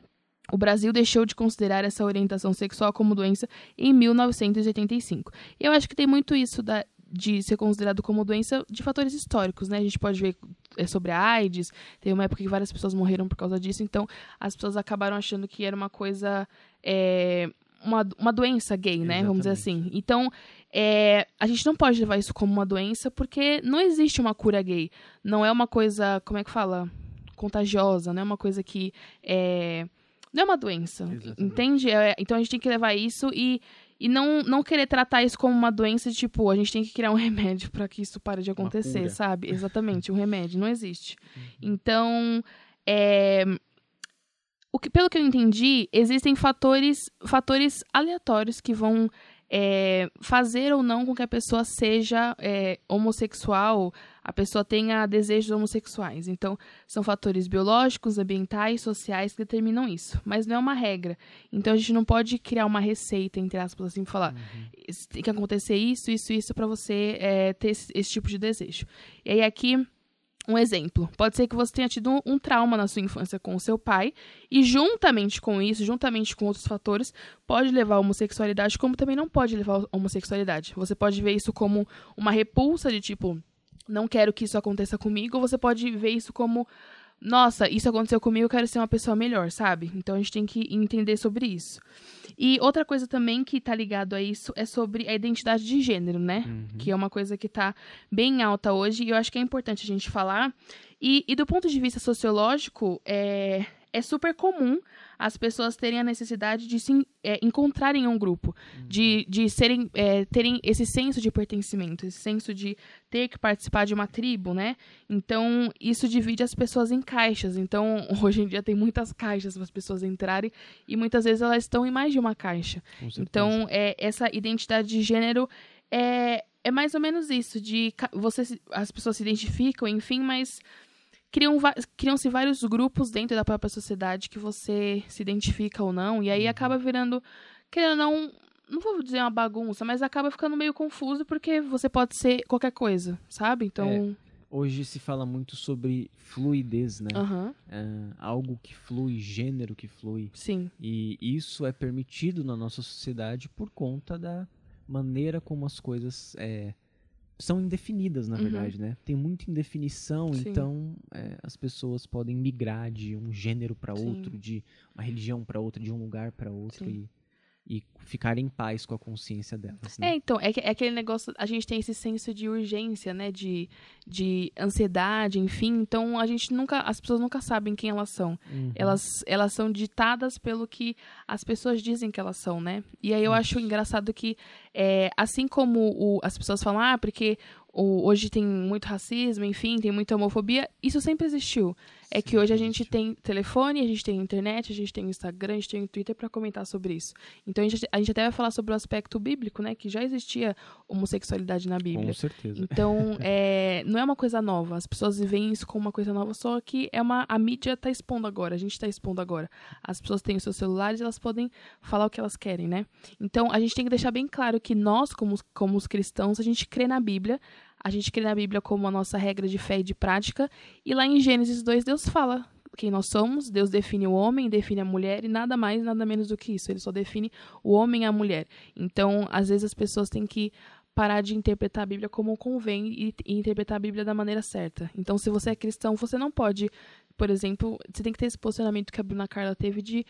o Brasil deixou de considerar essa orientação sexual como doença em 1985. E eu acho que tem muito isso da, de ser considerado como doença de fatores históricos, né? A gente pode ver é, sobre a AIDS, teve uma época que várias pessoas morreram por causa disso, então as pessoas acabaram achando que era uma coisa. É, uma, uma doença gay, né? Exatamente. Vamos dizer assim. Então, é, a gente não pode levar isso como uma doença porque não existe uma cura gay. Não é uma coisa, como é que fala? Contagiosa, não é uma coisa que. É, não é uma doença, Exatamente. entende? É, então a gente tem que levar isso e e não, não querer tratar isso como uma doença, tipo, a gente tem que criar um remédio para que isso pare de acontecer, sabe? Exatamente, um remédio, não existe. Uhum. Então, é, o que, pelo que eu entendi, existem fatores, fatores aleatórios que vão é, fazer ou não com que a pessoa seja é, homossexual, a pessoa tenha desejos homossexuais. Então, são fatores biológicos, ambientais, sociais que determinam isso. Mas não é uma regra. Então, a gente não pode criar uma receita, entre aspas, assim, falar uhum. tem que acontecer isso, isso, isso, para você é, ter esse, esse tipo de desejo. E aí, aqui um exemplo, pode ser que você tenha tido um, um, trauma na sua infância com o seu pai, e juntamente com isso, juntamente com outros fatores, pode levar a homossexualidade, como também não pode levar a homossexualidade. Você pode ver isso como uma repulsa de tipo, não quero que isso aconteça comigo, você pode ver isso como nossa, isso aconteceu comigo, eu quero ser uma pessoa melhor, sabe? Então a gente tem que entender sobre isso. E outra coisa também que tá ligado a isso é sobre a identidade de gênero, né? Uhum. Que é uma coisa que tá bem alta hoje e eu acho que é importante a gente falar. E, e do ponto de vista sociológico, é, é super comum as pessoas terem a necessidade de se é, encontrarem em um grupo, uhum. de, de serem, é, terem esse senso de pertencimento, esse senso de ter que participar de uma tribo, né? Então, isso divide as pessoas em caixas. Então, hoje em dia tem muitas caixas para as pessoas entrarem e muitas vezes elas estão em mais de uma caixa. Então, é, essa identidade de gênero é, é mais ou menos isso, de você, as pessoas se identificam, enfim, mas criam, criam-se vários grupos dentro da própria sociedade que você se identifica ou não, e aí uhum. acaba virando, querendo ou não, não vou dizer uma bagunça, mas acaba ficando meio confuso porque você pode ser qualquer coisa, sabe? Então. É, hoje se fala muito sobre fluidez, né? Uhum. É, algo que flui, gênero que flui. Sim. E isso é permitido na nossa sociedade por conta da maneira como as coisas é, são indefinidas, na uhum. verdade, né? Tem muita indefinição, Sim. então é, as pessoas podem migrar de um gênero para outro, de uma religião para outra, de um lugar para outro. E e ficar em paz com a consciência delas. Né? É, então, é, é, aquele negócio, a gente tem esse senso de urgência, né, de, de ansiedade, enfim, então a gente nunca, as pessoas nunca sabem quem elas são. Uhum. Elas, elas são ditadas pelo que as pessoas dizem que elas são, né? E aí eu uhum. acho engraçado que, é, assim como o, as pessoas falam, ah, porque hoje tem muito racismo, enfim, tem muita homofobia. Isso sempre existiu. É que hoje a gente tem telefone, a gente tem internet, a gente tem Instagram, a gente tem Twitter para comentar sobre isso. Então a gente, a gente até vai falar sobre o aspecto bíblico, né? Que já existia homossexualidade na Bíblia. Com certeza. Então, é, não é uma coisa nova. As pessoas veem isso como uma coisa nova, só que é uma. A mídia está expondo agora, a gente está expondo agora. As pessoas têm os seus celulares, elas podem falar o que elas querem, né? Então a gente tem que deixar bem claro que nós, como, como os cristãos, a gente crê na Bíblia, a gente crê na Bíblia como a nossa regra de fé e de prática. E lá em Gênesis 2, Deus fala quem nós somos. Deus define o homem, define a mulher e nada mais, nada menos do que isso. Ele só define o homem e a mulher. Então, às vezes as pessoas têm que parar de interpretar a Bíblia como convém e, e interpretar a Bíblia da maneira certa. Então, se você é cristão, você não pode, por exemplo, você tem que ter esse posicionamento que a Bruna Carla teve de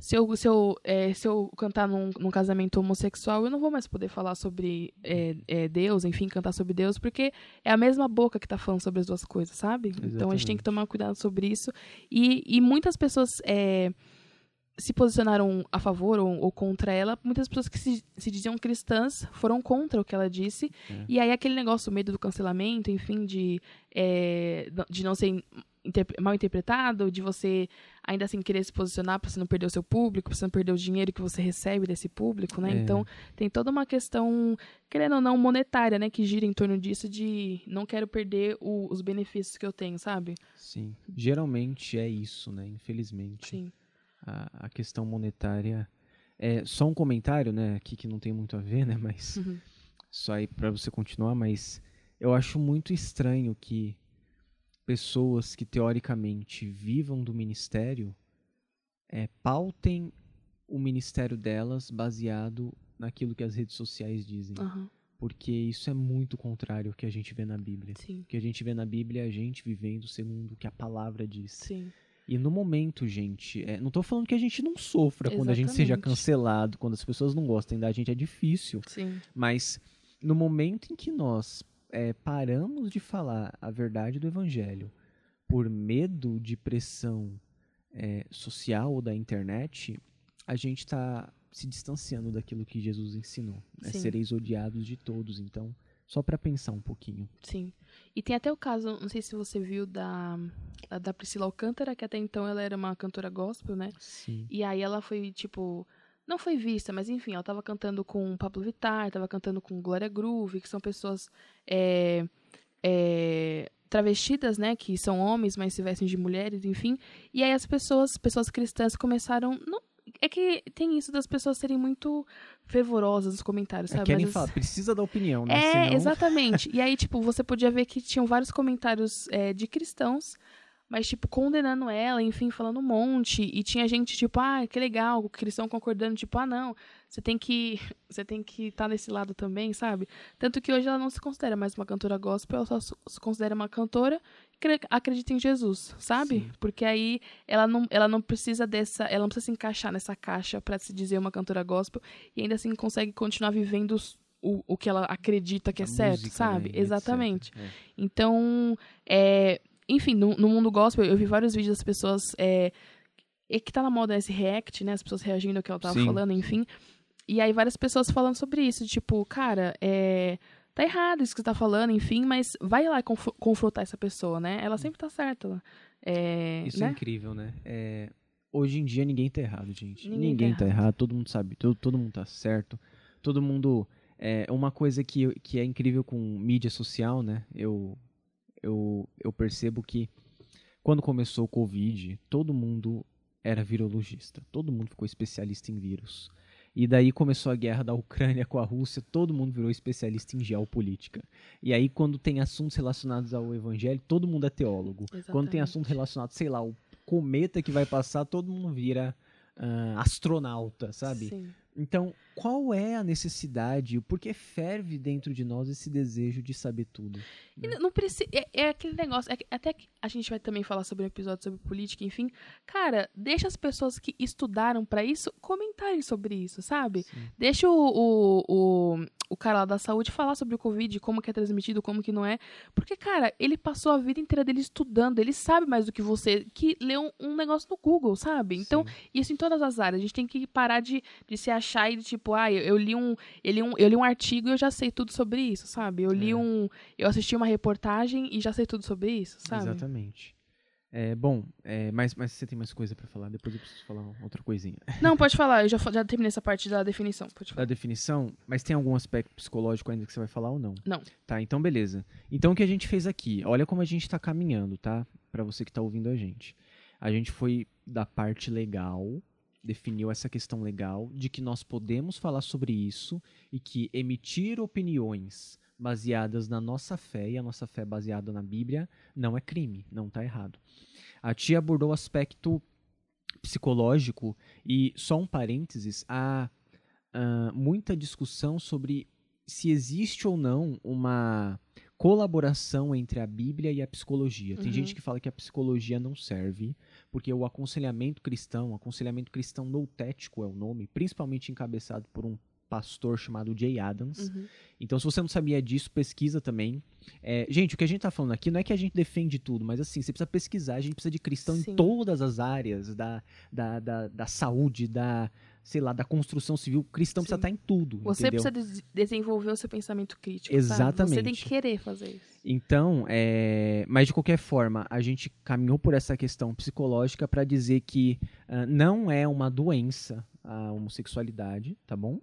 se eu, se eu, é, se eu cantar num, num, casamento homossexual, eu não vou mais poder falar sobre é, é, Deus, enfim, cantar sobre Deus, porque é a mesma boca que está falando sobre as duas coisas, sabe? Exatamente. Então a gente tem que tomar cuidado sobre isso. E, e muitas pessoas é, se posicionaram a favor ou, ou, contra ela. Muitas pessoas que se, se, diziam cristãs foram contra o que ela disse. É. E aí aquele negócio, o medo do cancelamento, enfim, de, é, de não ser mal interpretado, de você ainda assim querer se posicionar para você não perder o seu público, para você não perder o dinheiro que você recebe desse público, né? É. Então, tem toda uma questão, querendo ou não, monetária, né, que gira em torno disso de não quero perder o, os benefícios que eu tenho, sabe? Sim. Geralmente é isso, né? Infelizmente. Sim. A, a questão monetária é só um comentário, né, aqui que não tem muito a ver, né, mas uhum. só aí para você continuar, mas eu acho muito estranho que pessoas que teoricamente vivam do ministério é, pautem o ministério delas baseado naquilo que as redes sociais dizem. Uhum. Porque isso é muito contrário ao que a gente vê na Bíblia. Sim. O que a gente vê na Bíblia é a gente vivendo segundo o que a palavra diz. Sim. E no momento, gente, é, não estou falando que a gente não sofra Exatamente. quando a gente seja cancelado, quando as pessoas não gostem da gente, é difícil. Sim. Mas no momento em que nós é, paramos de falar a verdade do Evangelho por medo de pressão é, social ou da internet, a gente está se distanciando daquilo que Jesus ensinou. Né? Sereis odiados de todos. Então, só para pensar um pouquinho. Sim. E tem até o caso, não sei se você viu, da, da Priscila Alcântara, que até então ela era uma cantora gospel, né? Sim. E aí ela foi, tipo. Não foi vista, mas enfim, ela tava cantando com Pablo Vittar, tava cantando com Glória Groove, que são pessoas. É, é, travestidas, né, que são homens, mas se vestem de mulheres, enfim. E aí as pessoas, pessoas cristãs começaram, não, é que tem isso das pessoas serem muito fervorosas nos comentários, é, sabe? É, querem falar, precisa da opinião, né? É, Senão... exatamente. e aí, tipo, você podia ver que tinham vários comentários é, de cristãos mas, tipo, condenando ela, enfim, falando um monte. E tinha gente, tipo, ah, que legal, que eles estão concordando, tipo, ah, não, você tem que. Você tem que estar tá nesse lado também, sabe? Tanto que hoje ela não se considera mais uma cantora gospel, ela só se considera uma cantora que acredita em Jesus, sabe? Sim. Porque aí ela não, ela não precisa dessa. Ela não precisa se encaixar nessa caixa para se dizer uma cantora gospel e ainda assim consegue continuar vivendo o, o que ela acredita que a é música, certo, sabe? Né? Exatamente. É. Então, é, enfim, no, no, mundo gospel, eu vi vários vídeos das pessoas. É, que tá na moda esse react, né? As pessoas reagindo ao que ela tava Sim. falando, enfim. E aí várias pessoas falando sobre isso, tipo, cara, é, tá errado isso que você tá falando, enfim, mas vai lá conf confrontar essa pessoa, né? Ela sempre tá certa. É, isso né? é incrível, né? É, hoje em dia ninguém tá errado, gente. Ninguém, ninguém tá, tá errado. todo mundo sabe, todo, todo mundo tá certo. Todo mundo. É uma coisa que, que é incrível com mídia social, né? Eu eu, eu percebo que quando começou o Covid, todo mundo era virologista, todo mundo ficou especialista em vírus. E daí começou a guerra da Ucrânia com a Rússia, todo mundo virou especialista em geopolítica. E aí, quando tem assuntos relacionados ao evangelho, todo mundo é teólogo. Exatamente. Quando tem assunto relacionado, sei lá, o cometa que vai passar, todo mundo vira uh, astronauta, sabe? Sim. Então, qual é a necessidade? Por que ferve dentro de nós esse desejo de saber tudo? E n- não precisa. É, é aquele negócio. é até que a gente vai também falar sobre um episódio sobre política, enfim. Cara, deixa as pessoas que estudaram pra isso comentarem sobre isso, sabe? Sim. Deixa o, o, o, o cara lá da saúde falar sobre o Covid, como que é transmitido, como que não é. Porque, cara, ele passou a vida inteira dele estudando, ele sabe mais do que você, que leu um, um negócio no Google, sabe? Então, Sim. isso em todas as áreas. A gente tem que parar de, de se achar e de tipo, ah, eu, eu li um, eu, li um, eu li um artigo e eu já sei tudo sobre isso, sabe? Eu li É. um. Eu assisti uma reportagem e já sei tudo sobre isso, sabe? Exatamente. É, bom, é, mas, mas você tem mais coisa pra falar? Depois eu preciso falar outra coisinha. Não, pode falar, eu já, já terminei essa parte da definição. Pode Da falar. definição, mas tem algum aspecto psicológico ainda que você vai falar ou não? Não. Tá, então beleza. Então o que a gente fez aqui? Olha como a gente tá caminhando, tá? Pra você que tá ouvindo a gente. A gente foi da parte legal, definiu essa questão legal de que nós podemos falar sobre isso e que emitir opiniões baseadas na nossa fé e a nossa fé baseada na Bíblia não é crime, não tá errado. A tia abordou o aspecto psicológico e só um parênteses, há ah, muita discussão sobre se existe ou não uma colaboração entre a Bíblia e a psicologia. Tem Uhum. gente que fala que a psicologia não serve, porque o aconselhamento cristão, o aconselhamento cristão noutético é o nome, principalmente encabeçado por um pastor chamado Jay Adams. Uhum. Então, se você não sabia disso, pesquisa também. É, gente, o que a gente tá falando aqui não é que a gente defende tudo, mas assim, você precisa pesquisar, a gente precisa de cristão Sim. em todas as áreas da, da, da, da saúde, da, sei lá, da construção civil. Cristão precisa Sim. estar em tudo, Você entendeu? precisa des- desenvolver o seu pensamento crítico. Sabe? Você Exatamente. tem que querer fazer isso. Então, é, mas de qualquer forma, a gente caminhou por essa questão psicológica para dizer que ah, não é uma doença a homossexualidade, tá bom?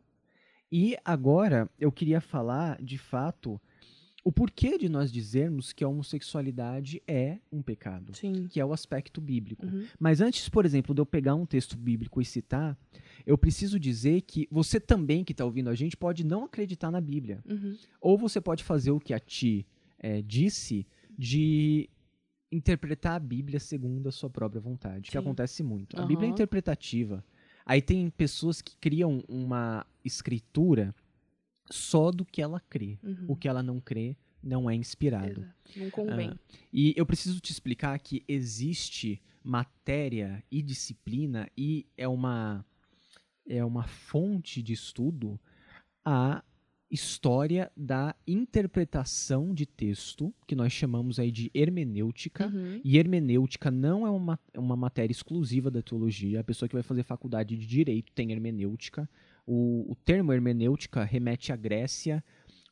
E agora eu queria falar, de fato, o porquê de nós dizermos que a homossexualidade é um pecado, Sim. que é o aspecto bíblico. Uhum. Mas antes, por exemplo, de eu pegar um texto bíblico e citar, eu preciso dizer que você também que está ouvindo a gente pode não acreditar na Bíblia. Uhum. Ou você pode fazer o que a Ti eh, disse de interpretar a Bíblia segundo a sua própria vontade, que Sim. acontece muito. A Bíblia é interpretativa. Aí tem pessoas que criam uma escritura só do que ela crê. Uhum. O que ela não crê não é inspirado. Exato. Não convém. E eu preciso te explicar que existe matéria e disciplina e é uma é uma fonte de estudo a história da interpretação de texto, que nós chamamos aí de hermenêutica. Uhum. E hermenêutica não é uma, uma matéria exclusiva da teologia. A pessoa que vai fazer faculdade de direito tem hermenêutica. O, o termo hermenêutica remete à Grécia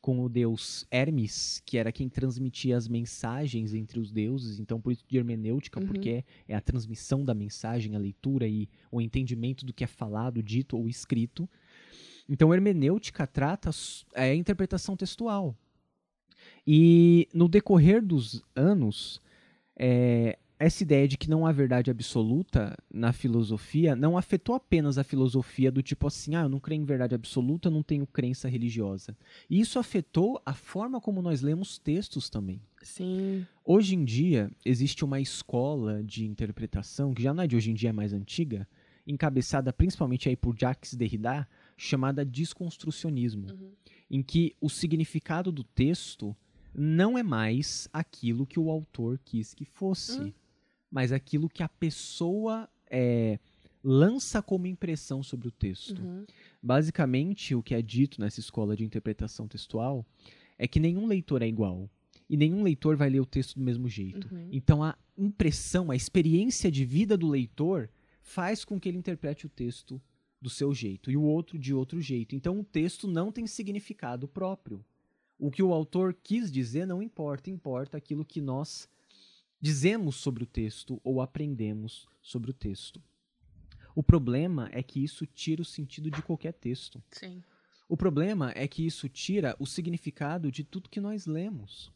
com o deus Hermes, que era quem transmitia as mensagens entre os deuses. Então, por isso de hermenêutica, Uhum. porque é a transmissão da mensagem, a leitura e o entendimento do que é falado, dito ou escrito. Então, hermenêutica trata é a interpretação textual. E no decorrer dos anos, é, essa ideia de que não há verdade absoluta na filosofia não afetou apenas a filosofia do tipo assim, ah, eu não creio em verdade absoluta, não tenho crença religiosa. E isso afetou a forma como nós lemos textos também. Sim. Hoje em dia, existe uma escola de interpretação, que já não é de hoje em dia, é mais antiga, encabeçada principalmente aí por Jacques Derrida, chamada desconstrucionismo, Uhum. em que o significado do texto não é mais aquilo que o autor quis que fosse, Hum. Mas aquilo que a pessoa é, lança como impressão sobre o texto. Uhum. Basicamente, o que é dito nessa escola de interpretação textual é que nenhum leitor é igual. E nenhum leitor vai ler o texto do mesmo jeito. Uhum. Então, a impressão, a experiência de vida do leitor faz com que ele interprete o texto do seu jeito e o outro de outro jeito. Então, o texto não tem significado próprio. O que o autor quis dizer não importa, importa aquilo que nós dizemos sobre o texto ou aprendemos sobre o texto. O problema é que isso tira o sentido de qualquer texto. Sim. O problema é que isso tira o significado de tudo que nós lemos.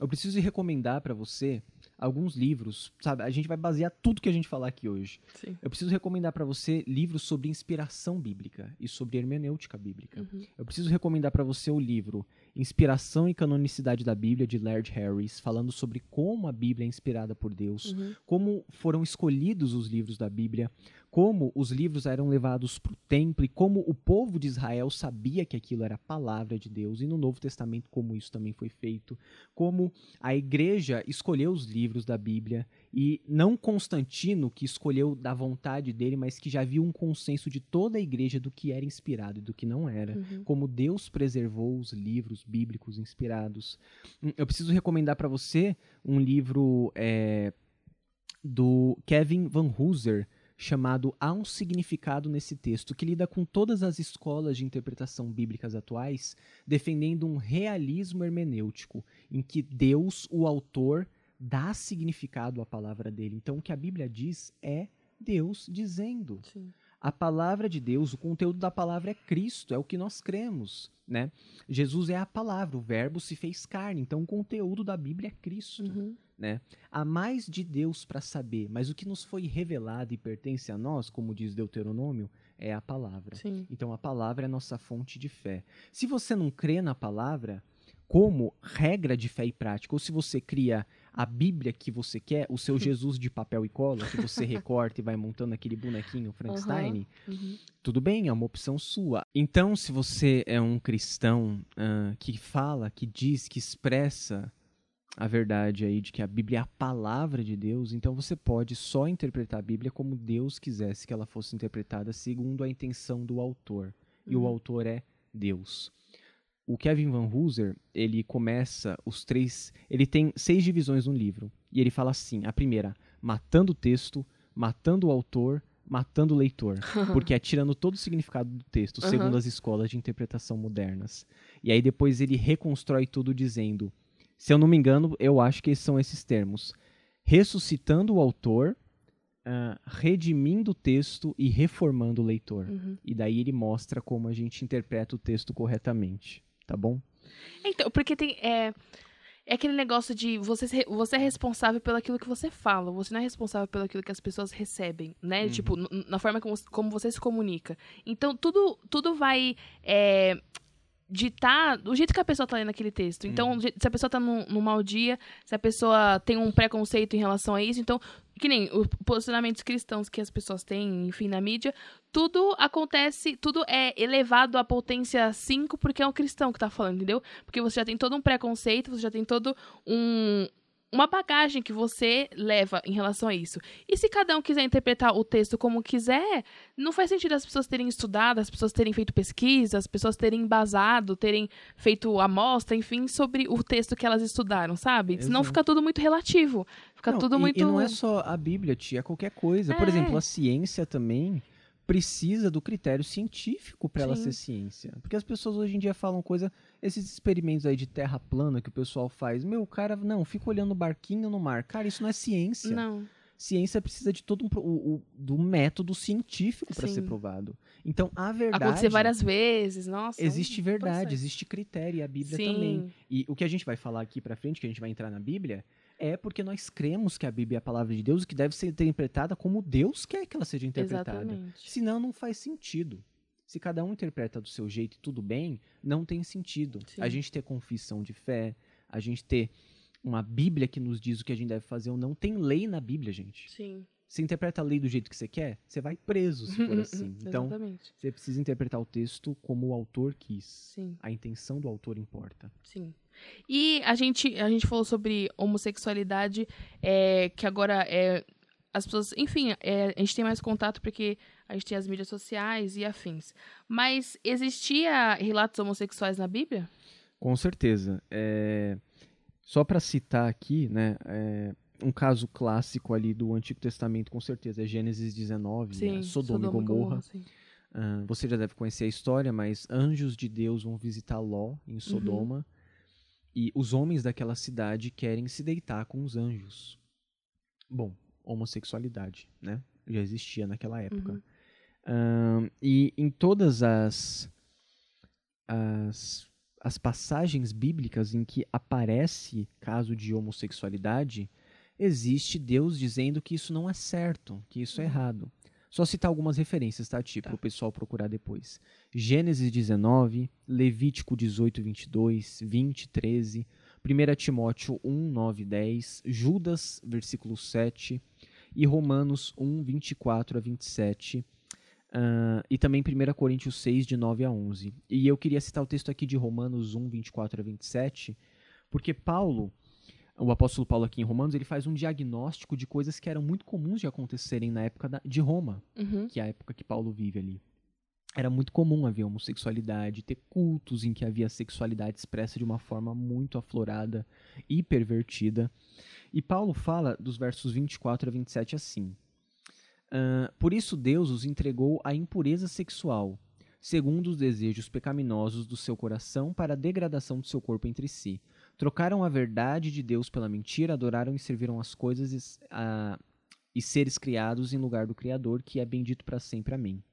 Eu preciso recomendar para você alguns livros, sabe? A gente vai basear tudo que a gente falar aqui hoje. Sim. Eu preciso recomendar para você livros sobre inspiração bíblica e sobre hermenêutica bíblica. Uhum. Eu preciso recomendar para você o livro Inspiração e Canonicidade da Bíblia, de Laird Harris, falando sobre como a Bíblia é inspirada por Deus, Uhum. como foram escolhidos os livros da Bíblia, como os livros eram levados para o templo e como o povo de Israel sabia que aquilo era a palavra de Deus, e no Novo Testamento, como isso também foi feito, como a igreja escolheu os livros da Bíblia, e não Constantino, que escolheu da vontade dele, mas que já havia um consenso de toda a igreja do que era inspirado e do que não era Uhum. como Deus preservou os livros bíblicos inspirados. Hum, Eu preciso recomendar para você um livro é, do Kevin Van Hooser chamado Há um Significado nesse Texto, que lida com todas as escolas de interpretação bíblicas atuais, defendendo um realismo hermenêutico, em que Deus, o autor, dá significado à palavra dele. Então, o que a Bíblia diz é Deus dizendo. Sim. A palavra de Deus, o conteúdo da palavra é Cristo, é o que nós cremos, né? Jesus é a palavra, o verbo se fez carne, então o conteúdo da Bíblia é Cristo, Uhum. Né? Há mais de Deus para saber, mas o que nos foi revelado e pertence a nós, como diz Deuteronômio, é a palavra. Sim. Então a palavra é nossa fonte de fé. Se você não crê na palavra como regra de fé e prática, ou se você cria a Bíblia que você quer, o seu Jesus de papel e cola, que você recorta e vai montando aquele bonequinho Frankenstein, Uhum. tudo bem, é uma opção sua. Então, se você é um cristão ah, que fala, que diz, que expressa a verdade aí de que a Bíblia é a palavra de Deus, então você pode só interpretar a Bíblia como Deus quisesse que ela fosse interpretada segundo a intenção do autor. E o Uhum. autor é Deus. O Kevin Van Hooser, ele começa os três. Ele tem seis divisões no livro. E ele fala assim: a primeira, matando o texto, matando o autor, matando o leitor. Porque é tirando todo o significado do texto, Aham. segundo as escolas de interpretação modernas. E aí depois ele reconstrói tudo dizendo: se eu não me engano, eu acho que são esses termos: ressuscitando o autor, ah, redimindo o texto e reformando o leitor. Uhum. E daí ele mostra como a gente interpreta o texto corretamente, tá bom? Então, porque tem. É, é aquele negócio de você, você é responsável pelo aquilo que você fala, você não é responsável pelo aquilo que as pessoas recebem, né? Uhum. Tipo, na forma como, como você se comunica. Então, tudo, tudo vai. é, ditar do jeito que a pessoa tá lendo aquele texto. Então, jeito- se a pessoa tá num, num mau dia, se a pessoa tem um preconceito em relação a isso, então, que nem os posicionamentos cristãos que as pessoas têm, enfim, na mídia, tudo acontece, tudo é elevado à potência 5 porque é um cristão que tá falando, entendeu? Porque você já tem todo um preconceito, você já tem todo um uma bagagem que você leva em relação a isso. E se cada um quiser interpretar o texto como quiser, não faz sentido as pessoas terem estudado, as pessoas terem feito pesquisa, as pessoas terem embasado, terem feito amostra, enfim, sobre o texto que elas estudaram, sabe? Senão Exato. fica tudo muito relativo. Fica Não, tudo e, muito. E não é só a Bíblia, tia, é qualquer coisa. Por É. exemplo, a ciência também precisa do critério científico para ela ser ciência. Porque as pessoas hoje em dia falam coisa, esses experimentos aí de terra plana que o pessoal faz, meu, o cara, não, fica olhando o barquinho no mar. Cara, isso não é ciência. Não. Ciência precisa de todo um o, o- do método científico para ser provado. Então, a verdade Acontecer várias vezes, nossa. existe um verdade, processo. existe critério, e a Bíblia Sim. também. E o que a gente vai falar aqui pra frente, que a gente vai entrar na Bíblia, é porque nós cremos que a Bíblia é a palavra de Deus e que deve ser interpretada como Deus quer que ela seja interpretada. Exatamente. Senão não faz sentido. Se cada um interpreta do seu jeito e tudo bem, não tem sentido. Sim. A gente ter confissão de fé, a gente ter uma Bíblia que nos diz o que a gente deve fazer ou não. Tem lei na Bíblia, gente. Sim. Você interpreta a lei do jeito que você quer, você vai preso se for assim. Então, Exatamente. você precisa interpretar o texto como o autor quis. Sim. A intenção do autor importa. Sim. E a gente, a gente falou sobre homossexualidade, é, que agora é, as pessoas, enfim, é, a gente tem mais contato porque a gente tem as mídias sociais e afins. Mas existia relatos homossexuais na Bíblia? Com certeza. É, Só para citar aqui, né, é, um caso clássico ali do Antigo Testamento, com certeza, é Gênesis 19, né, Sodoma, e Gomorra. sim. Ah, você já deve conhecer a história, mas anjos de Deus vão visitar Ló em Uhum. E os homens daquela cidade querem se deitar com os anjos. Bom, homossexualidade, né? Já existia naquela época. Uhum. Ahn, e em todas as, as, as passagens bíblicas em que aparece caso de homossexualidade, existe Deus dizendo que isso não é certo, que isso é errado. Só citar algumas referências, tá? Tipo, Tá. o pessoal procurar depois. Gênesis 19, Levítico 18, 22, 20, 13, 1 Timóteo 1, 9, 10, Judas, versículo 7, e Romanos 1, 24 a 27, ah, e também 1 Coríntios 6, de 9 a 11. E eu queria citar o texto aqui de Romanos 1, 24 a 27, porque Paulo, o apóstolo Paulo aqui em Romanos, ele faz um diagnóstico de coisas que eram muito comuns de acontecerem na época da- de Roma, Uhum. que é a época que Paulo vive ali. Era muito comum haver homossexualidade, ter cultos em que havia sexualidade expressa de uma forma muito aflorada e pervertida. E Paulo fala dos versos 24 a 27 assim: "Ah, Por isso Deus os entregou à impureza sexual, segundo os desejos pecaminosos do seu coração, para a degradação do seu corpo entre si. Trocaram a verdade de Deus pela mentira, adoraram e serviram as coisas e, ah, e seres criados em lugar do Criador, que é bendito para sempre. Amém.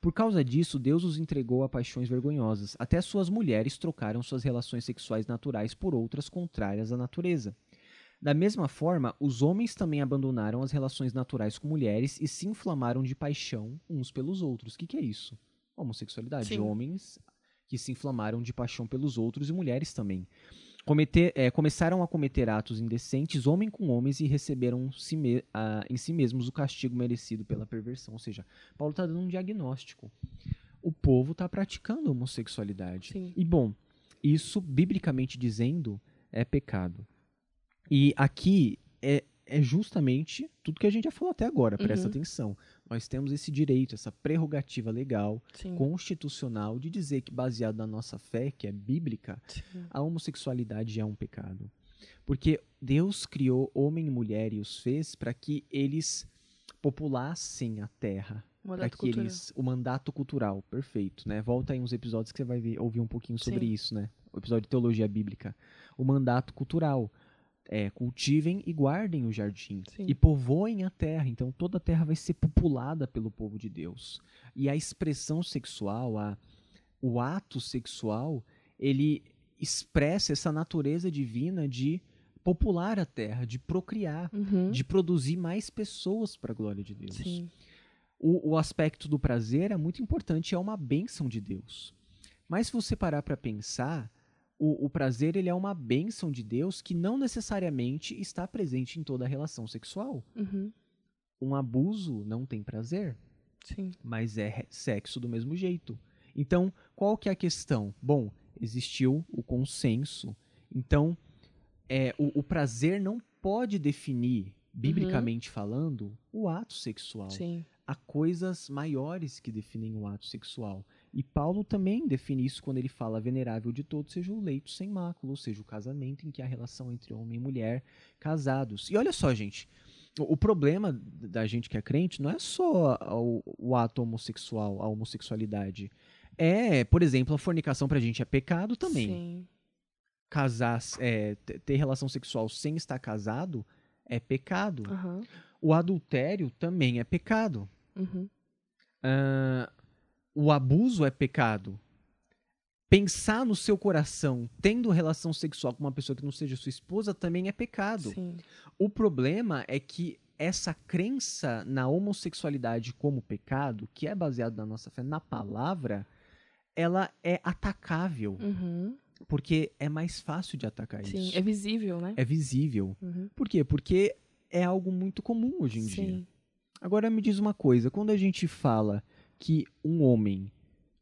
Por causa disso, Deus os entregou a paixões vergonhosas. Até suas mulheres trocaram suas relações sexuais naturais por outras contrárias à natureza. Da mesma forma, os homens também abandonaram as relações naturais com mulheres e se inflamaram de paixão uns pelos outros. O que, que é isso? Homossexualidade. Sim. Homens que se inflamaram de paixão pelos outros e mulheres também. Cometer- eh, começaram a cometer atos indecentes, homem com homens, e receberam si me- ah, em si mesmos o castigo merecido pela perversão. Ou seja, Paulo está dando um diagnóstico. O povo está praticando homossexualidade. Sim. E bom, isso, biblicamente dizendo, é pecado. E aqui é, é justamente tudo que a gente já falou até agora, presta Uhum. atenção. Nós temos esse direito, essa prerrogativa legal, Sim. constitucional, de dizer que, baseado na nossa fé, que é bíblica, Sim. a homossexualidade é um pecado. Porque Deus criou homem e mulher e os fez para que eles populassem a terra. Para que cultural. eles. O mandato cultural, perfeito, né? Volta aí uns episódios que você vai ver- ouvir um pouquinho sobre Sim. isso, né? O episódio de teologia bíblica. O mandato cultural. É, cultivem e guardem o jardim. Sim. E povoem a terra. Então toda a terra vai ser populada pelo povo de Deus. E a expressão sexual, a, o ato sexual, ele expressa essa natureza divina de popular a terra, de procriar, Uhum. de produzir mais pessoas para a glória de Deus. Sim. O, o aspecto do prazer é muito importante, é uma bênção de Deus. Mas se você parar para pensar, o, o prazer ele é uma bênção de Deus que não necessariamente está presente em toda a relação sexual. Uhum. Um abuso não tem prazer, Sim. mas é sexo do mesmo jeito. Então, qual que é a questão? Bom, existiu o consenso. Então, é, o, o prazer não pode definir, biblicamente falando, o ato sexual Sim. há coisas maiores que definem o ato sexual. E Paulo também define isso quando ele fala venerável de todos seja o leito sem mácula, ou seja, o casamento em que há relação entre homem e mulher casados. E olha só, gente, o, problema da gente que é crente não é só o, o ato homossexual, a homossexualidade. É, por exemplo, a fornicação pra gente é pecado também. Sim. Casar, é, ter relação sexual sem estar casado é pecado. Aham. O adultério também é pecado. Uhum. Ah, o abuso é pecado. Pensar no seu coração tendo relação sexual com uma pessoa que não seja sua esposa também é pecado. Sim. O problema é que essa crença na homossexualidade como pecado, que é baseado na nossa fé, na palavra, ela é atacável, Uhum. porque é mais fácil de atacar Sim. isso. É visível, né? É visível. Uhum. Por quê? Porque é algo muito comum hoje em dia. Sim. Agora me diz uma coisa, quando a gente fala que um homem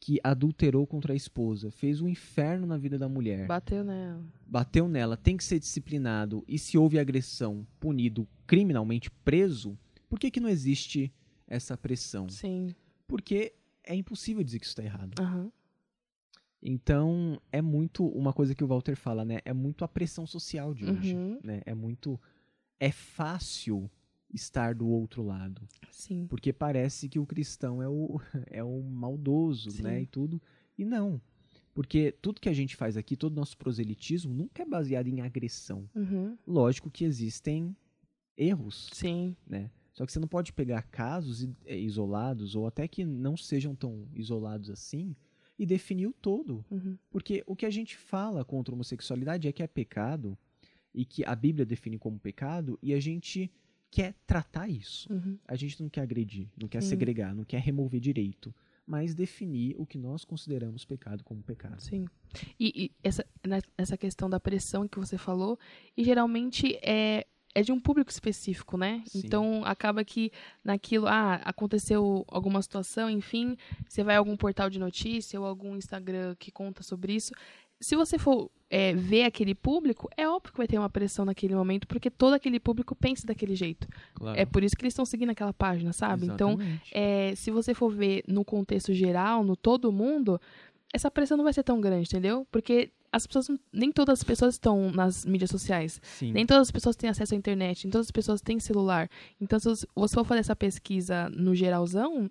que adulterou contra a esposa, fez um inferno na vida da mulher, Bateu nela. bateu nela, tem que ser disciplinado e se houve agressão, punido criminalmente, preso, por que que não existe essa pressão? Sim. Porque é impossível dizer que isso está errado. Aham. Então, é muito uma coisa que o Walter fala, né? É muito a pressão social de hoje, Uhum. né? É muito é fácil estar do outro lado. Sim. Porque parece que o cristão é o, é o maldoso, Sim. né? E tudo. E não. Porque tudo que a gente faz aqui, todo nosso proselitismo, nunca é baseado em agressão. Uhum. Lógico que existem erros, Sim. né? Só que você não pode pegar casos eh, isolados, ou até que não sejam tão isolados assim, e definir o todo. Uhum. Porque o que a gente fala contra a homossexualidade é que é pecado, e que a Bíblia define como pecado, e a gente quer tratar isso. Uhum. A gente não quer agredir, não quer Sim. segregar, não quer remover direito, mas definir o que nós consideramos pecado como pecado. Sim. E, e essa, né, essa questão da pressão que você falou, e geralmente é, é de um público específico, né? Sim. Então acaba que naquilo, ah, aconteceu alguma situação, enfim, você vai a algum portal de notícia ou algum Instagram que conta sobre isso. Se você for é, ver aquele público, é óbvio que vai ter uma pressão naquele momento, porque todo aquele público pensa daquele jeito. Claro. É por isso que eles estão seguindo aquela página, sabe? Então, Exatamente. é, se você for ver no contexto geral, no todo mundo, essa pressão não vai ser tão grande, entendeu? Porque as pessoas, nem todas as pessoas estão nas mídias sociais. Sim. Nem todas as pessoas têm acesso à internet, nem todas as pessoas têm celular. Então, se você for fazer essa pesquisa no geralzão.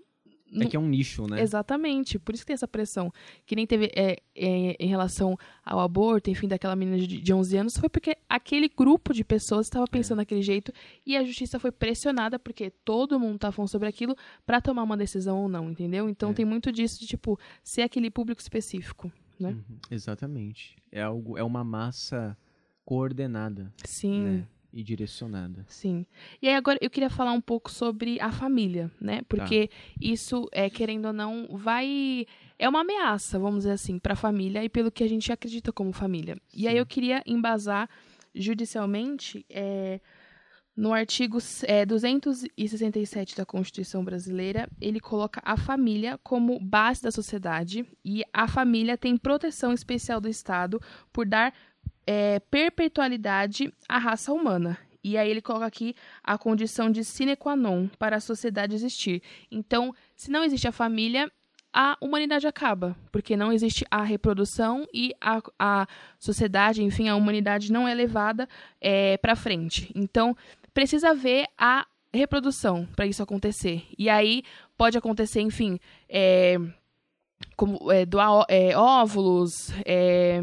É que é um nicho, né? Exatamente, por isso que tem essa pressão. Que nem teve é, é, em relação ao aborto, enfim, daquela menina de, de 11 anos, foi porque aquele grupo de pessoas estava pensando daquele jeito e a justiça foi pressionada porque todo mundo estava falando sobre aquilo para tomar uma decisão ou não, entendeu? Então É. tem muito disso de, tipo, ser aquele público específico, né? Uhum, Exatamente. É algo, é uma massa coordenada, Sim. né? E direcionada. Sim. E aí agora eu queria falar um pouco sobre a família, né? Porque isso, é, querendo ou não, vai. É uma ameaça, vamos dizer assim, para a família e pelo que a gente acredita como família. E aí Sim. eu queria embasar judicialmente é, no artigo é, 267 da Constituição Brasileira, ele coloca a família como base da sociedade e a família tem proteção especial do Estado por dar é, perpetualidade à raça humana. E aí ele coloca aqui a condição de sine qua non para a sociedade existir. Então, se não existe a família, a humanidade acaba, porque não existe a reprodução e a, a sociedade, enfim, a humanidade não é levada para frente. Então, precisa haver a reprodução para isso acontecer. E aí pode acontecer, enfim, é, como é, doar é, óvulos, é,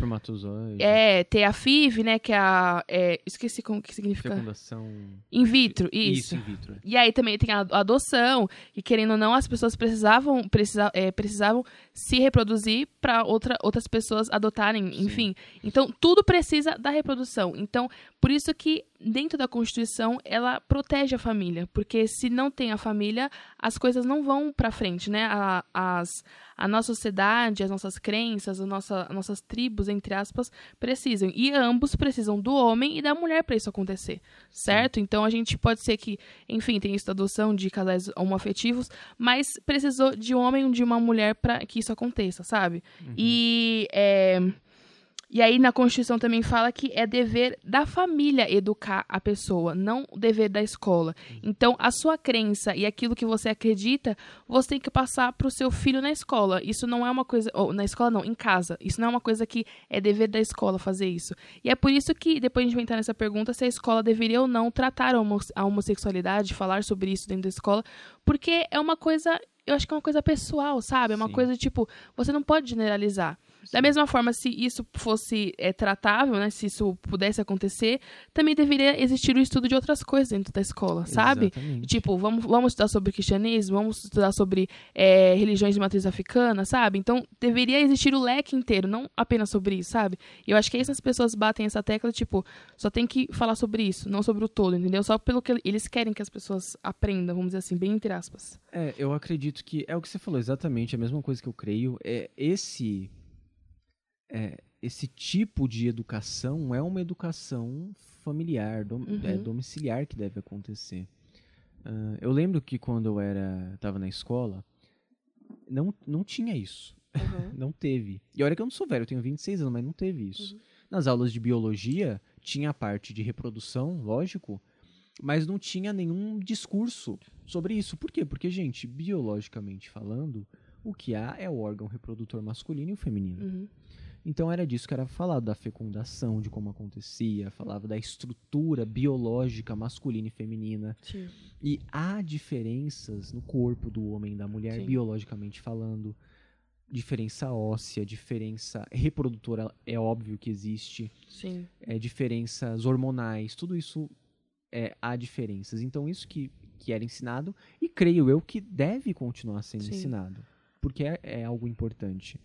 Espermatozoide, é, ter a FIV, né, que é a... é, esqueci como que significa. fecundação... In vitro, isso. in vitro. é. E aí também tem a a adoção, que querendo ou não, as pessoas precisavam, precisa, é, precisavam se reproduzir para outra, outras pessoas adotarem, Sim. enfim. Então, tudo precisa da reprodução. Então, por isso que dentro da Constituição ela protege a família, porque se não tem a família, as coisas não vão para frente, né? A, as, a nossa sociedade, as nossas crenças, a nossa, as nossas tribos, entre aspas, precisam. E ambos precisam do homem e da mulher para isso acontecer, certo? Então a gente pode ser que, enfim, tem isso da adoção de casais homoafetivos, mas precisou de um homem e de uma mulher para que isso aconteça, sabe? E é, e aí na Constituição também fala que é dever da família educar a pessoa, não o dever da escola. Então, a sua crença e aquilo que você acredita, você tem que passar para o seu filho na escola. Isso não é uma coisa. Ou, na escola não, em casa. Isso não é uma coisa que é dever da escola fazer isso. E é por isso que, depois a gente vai entrar nessa pergunta, se a escola deveria ou não tratar a homo- a homossexualidade, falar sobre isso dentro da escola, porque é uma coisa. Eu acho que é uma coisa pessoal, sabe? É uma Sim. coisa tipo, você não pode generalizar. Da mesma forma, se isso fosse é, tratável, né, se isso pudesse acontecer, também deveria existir o estudo de outras coisas dentro da escola, sabe? Exatamente. Tipo, vamos, vamos estudar sobre cristianismo, vamos estudar sobre é, religiões de matriz africana, sabe? Então, deveria existir o leque inteiro, não apenas sobre isso, sabe? E eu acho que é isso as pessoas batem essa tecla, tipo, só tem que falar sobre isso, não sobre o todo, entendeu? Só pelo que eles querem que as pessoas aprendam, vamos dizer assim, bem entre aspas. É, eu acredito que é o que você falou exatamente, a mesma coisa que eu creio. É esse é, esse tipo de educação é uma educação familiar, dom- Uhum. é, domiciliar que deve acontecer. Ah, eu lembro que quando eu era estava na escola, não, não tinha isso. Não teve. E olha que eu não sou velho, eu tenho 26 anos, mas não teve isso. Uhum. Nas aulas de biologia, tinha a parte de reprodução, lógico, mas não tinha nenhum discurso sobre isso. Por quê? Porque, gente, biologicamente falando, o que há é o órgão reprodutor masculino e o feminino. Uhum. Então era disso que era falado, da fecundação, de como acontecia, falava da estrutura biológica masculina e feminina. Sim. E há diferenças no corpo do homem e da mulher, Sim. biologicamente falando. Diferença óssea, diferença reprodutora, é óbvio que existe. Sim. É, diferenças hormonais, tudo isso é, há diferenças. Então, isso que, que era ensinado, e creio eu que deve continuar sendo Sim. ensinado, porque é, é algo importante.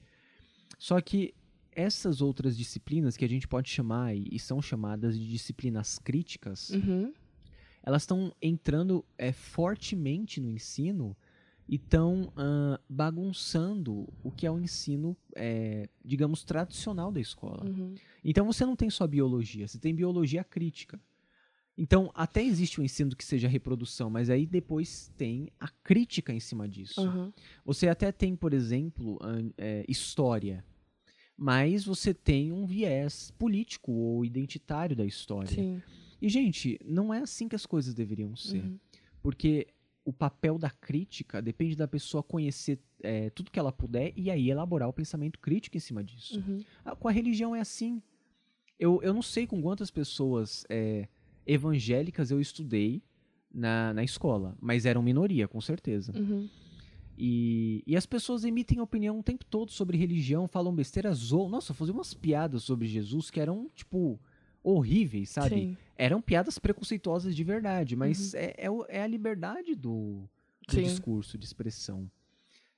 Só que essas outras disciplinas que a gente pode chamar, e, são chamadas de disciplinas críticas, Uhum. elas estão entrando é, fortemente no ensino e estão uh, bagunçando o que é o ensino, é, digamos, tradicional da escola. Uhum. Então você não tem só biologia, você tem biologia crítica. Então, até existe o ensino que seja reprodução, mas aí depois tem a crítica em cima disso. Uhum. Você até tem, por exemplo, é, história, mas você tem um viés político ou identitário da história. Sim. E, gente, não é assim que as coisas deveriam ser. Uhum. Porque o papel da crítica depende da pessoa conhecer é, tudo que ela puder e aí elaborar o pensamento crítico em cima disso. Uhum. Ah, com a religião é assim. Eu, eu não sei com quantas pessoas é, evangélicas eu estudei na, na escola, mas eram minoria, com certeza. Uhum. E, e as pessoas emitem opinião o tempo todo sobre religião, falam besteiras, zoam. Nossa, faziam umas piadas sobre Jesus que eram, tipo, horríveis, sabe? Sim. Eram piadas preconceituosas de verdade, mas é, é, o- é a liberdade do, do discurso, de expressão.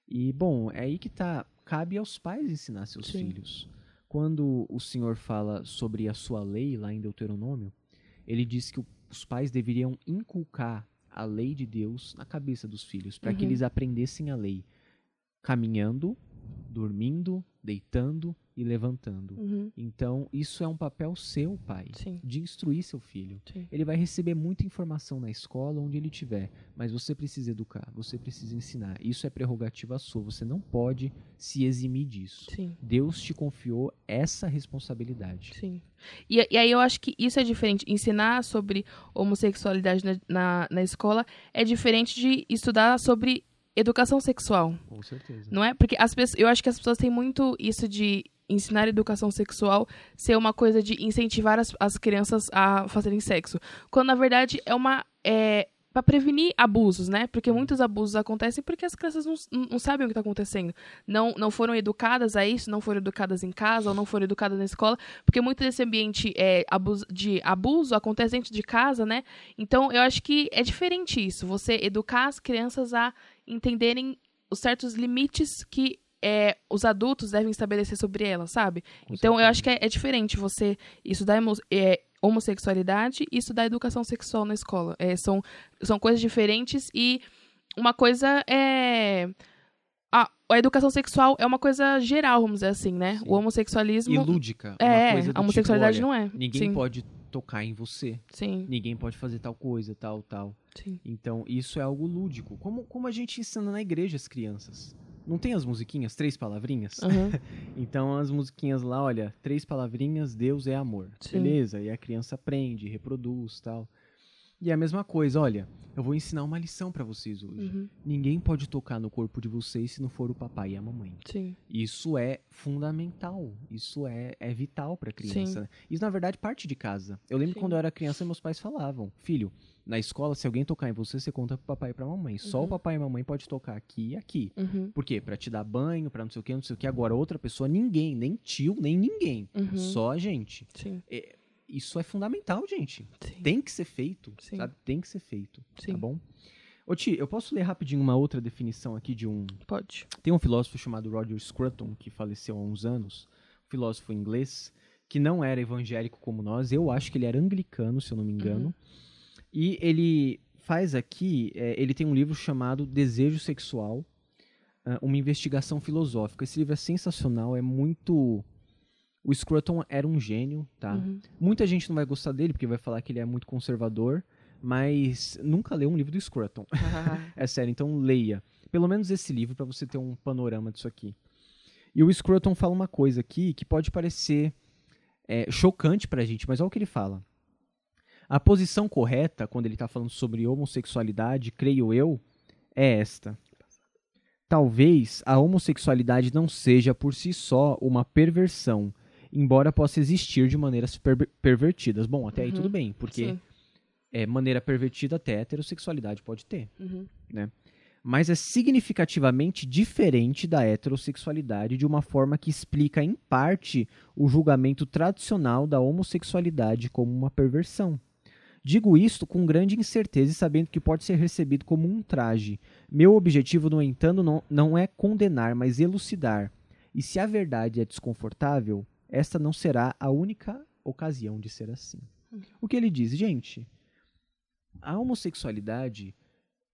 E, bom, é aí que tá. Cabe aos pais ensinar seus Sim. filhos. Quando o Senhor fala sobre a sua lei, lá em Deuteronômio, ele diz que os pais deveriam inculcar a lei de Deus na cabeça dos filhos, para que Uhum. eles aprendessem a lei caminhando, dormindo, deitando e levantando. Uhum. Então, isso é um papel seu, pai, Sim. de instruir seu filho. Sim. Ele vai receber muita informação na escola, onde ele estiver, mas você precisa educar, você precisa ensinar. Isso é prerrogativa sua, você não pode se eximir disso. Sim. Deus te confiou essa responsabilidade. Sim. E, e aí eu acho que isso é diferente. Ensinar sobre homossexualidade na, na, na escola é diferente de estudar sobre educação sexual. Com certeza. Não é? Porque as pessoas, eu acho que as pessoas têm muito isso de ensinar educação sexual ser uma coisa de incentivar as, as crianças a fazerem sexo. Quando na verdade é uma. É, para prevenir abusos, né? Porque muitos abusos acontecem porque as crianças não, não sabem o que está acontecendo. Não, não foram educadas a isso, não foram educadas em casa ou não foram educadas na escola. Porque muito desse ambiente é, de abuso acontece dentro de casa, né? Então eu acho que é diferente isso. Você educar as crianças a entenderem os certos limites que é, os adultos devem estabelecer sobre elas, sabe? Com então eu certeza. acho que é, é diferente você estudar é, homossexualidade e estudar educação sexual na escola. É, são, são coisas diferentes e uma coisa é. A, a educação sexual é uma coisa geral, vamos dizer assim, né? Sim. O homossexualismo. E lúdica. uma é, a homossexualidade tipo, olha, não é. Ninguém sim, pode tocar em você. Sim, Ninguém pode fazer tal coisa, tal, tal. sim. Então, isso é algo lúdico. Como, como a gente ensina na igreja as crianças. Não tem as musiquinhas, três palavrinhas? Aham, Então, as musiquinhas lá, olha, três palavrinhas, Deus é amor. Sim. Beleza? E a criança aprende, reproduz tal. E é a mesma coisa, olha, eu vou ensinar uma lição pra vocês hoje. uhum, Ninguém pode tocar no corpo de vocês se não for o papai e a mamãe. sim, Isso é fundamental. Isso é, é vital pra criança. Né? Isso, na verdade, parte de casa. Eu lembro Sim. quando eu era criança, meus pais falavam: Filho, na escola, se alguém tocar em você, você conta pro papai e pra mamãe. Só o Uhum. papai e a mamãe pode tocar aqui e aqui. uhum, Por quê? Pra te dar banho, pra não sei o que, não sei o que. Agora, outra pessoa, ninguém, nem tio, nem ninguém. uhum, Só a gente. sim, Isso é fundamental, gente. sim, Tem que ser feito. Sim. Sabe? Tem que ser feito. sim, Tá bom? Ô, Ti, eu posso ler rapidinho uma outra definição aqui de um pode. tem um filósofo chamado Roger Scruton, que faleceu há uns anos, um filósofo inglês, que não era evangélico como nós, eu acho que ele era anglicano, se eu não me engano. E ele faz aqui, é, ele tem um livro chamado Desejo Sexual, ah, uma investigação filosófica. Esse livro é sensacional, é muito... O Scruton era um gênio, tá? Uhum, Muita gente não vai gostar dele, porque vai falar que ele é muito conservador, mas nunca leu um livro do Scruton. É sério, então leia. Pelo menos esse livro para você ter um panorama disso aqui. E o Scruton fala uma coisa aqui que pode parecer é, chocante pra gente, mas olha o que ele fala. A posição correta, quando ele está falando sobre homossexualidade, creio eu, é esta. Talvez a homossexualidade não seja por si só uma perversão, embora possa existir de maneiras per- pervertidas. Bom, até aí Uhum, tudo bem, porque sim, é, maneira pervertida até a heterossexualidade pode ter uhum, mas é significativamente diferente da heterossexualidade de uma forma que explica, em parte, o julgamento tradicional da homossexualidade como uma perversão. Digo isto com grande incerteza e sabendo que pode ser recebido como um traje. Meu objetivo, no entanto, não, não é condenar, mas elucidar. E se a verdade é desconfortável, esta não será a única ocasião de ser assim. O que ele diz, gente? a homossexualidade,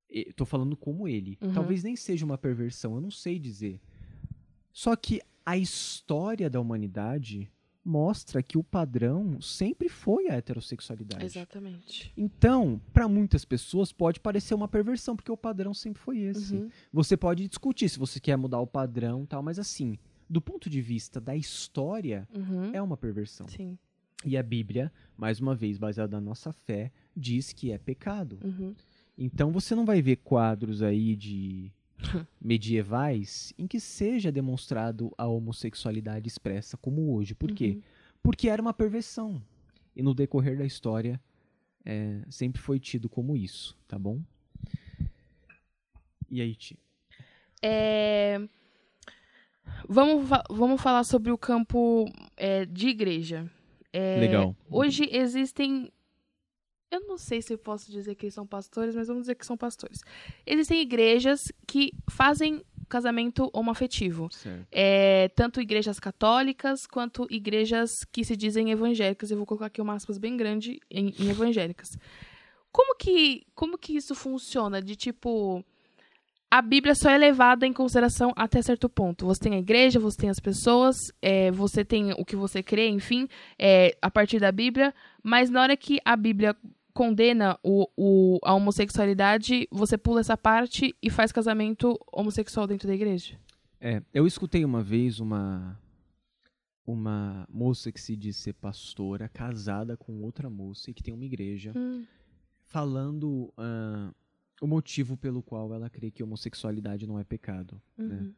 estou falando como ele, Uhum. talvez nem seja uma perversão, eu não sei dizer. Só que a história da humanidade mostra que o padrão sempre foi a heterossexualidade. Exatamente. Então, para muitas pessoas pode parecer uma perversão, porque o padrão sempre foi esse. Uhum. Você pode discutir se você quer mudar o padrão, e tal, mas assim, do ponto de vista da história, Uhum. é uma perversão. Sim. E a Bíblia, mais uma vez, baseada na nossa fé, diz que é pecado. Uhum. Então você não vai ver quadros aí de medievais em que seja demonstrado a homossexualidade expressa como hoje. Por quê? Uhum. Porque era uma perversão. E no decorrer da história é, sempre foi tido como isso, tá bom? E aí, Ti? É, Vamos, vamos falar sobre o campo é, de igreja. É, Legal. Hoje existem. Eu não sei se eu posso dizer que eles são pastores, mas vamos dizer que são pastores. Existem igrejas que fazem casamento homoafetivo. Certo. É, tanto igrejas católicas quanto igrejas que se dizem evangélicas. Eu vou colocar aqui uma aspas bem grande em, em evangélicas. Como que, como que isso funciona? De tipo. A Bíblia só é levada em consideração até certo ponto. Você tem a igreja, você tem as pessoas, é, você tem o que você crê, enfim, é, a partir da Bíblia. Mas na hora que a Bíblia condena o, o- a homossexualidade, você pula essa parte e faz casamento homossexual dentro da igreja? É, eu escutei uma vez uma uma moça que se diz ser pastora, casada com outra moça e que tem uma igreja, Hum, falando ah, o motivo pelo qual ela crê que a homossexualidade não é pecado. né? uhum.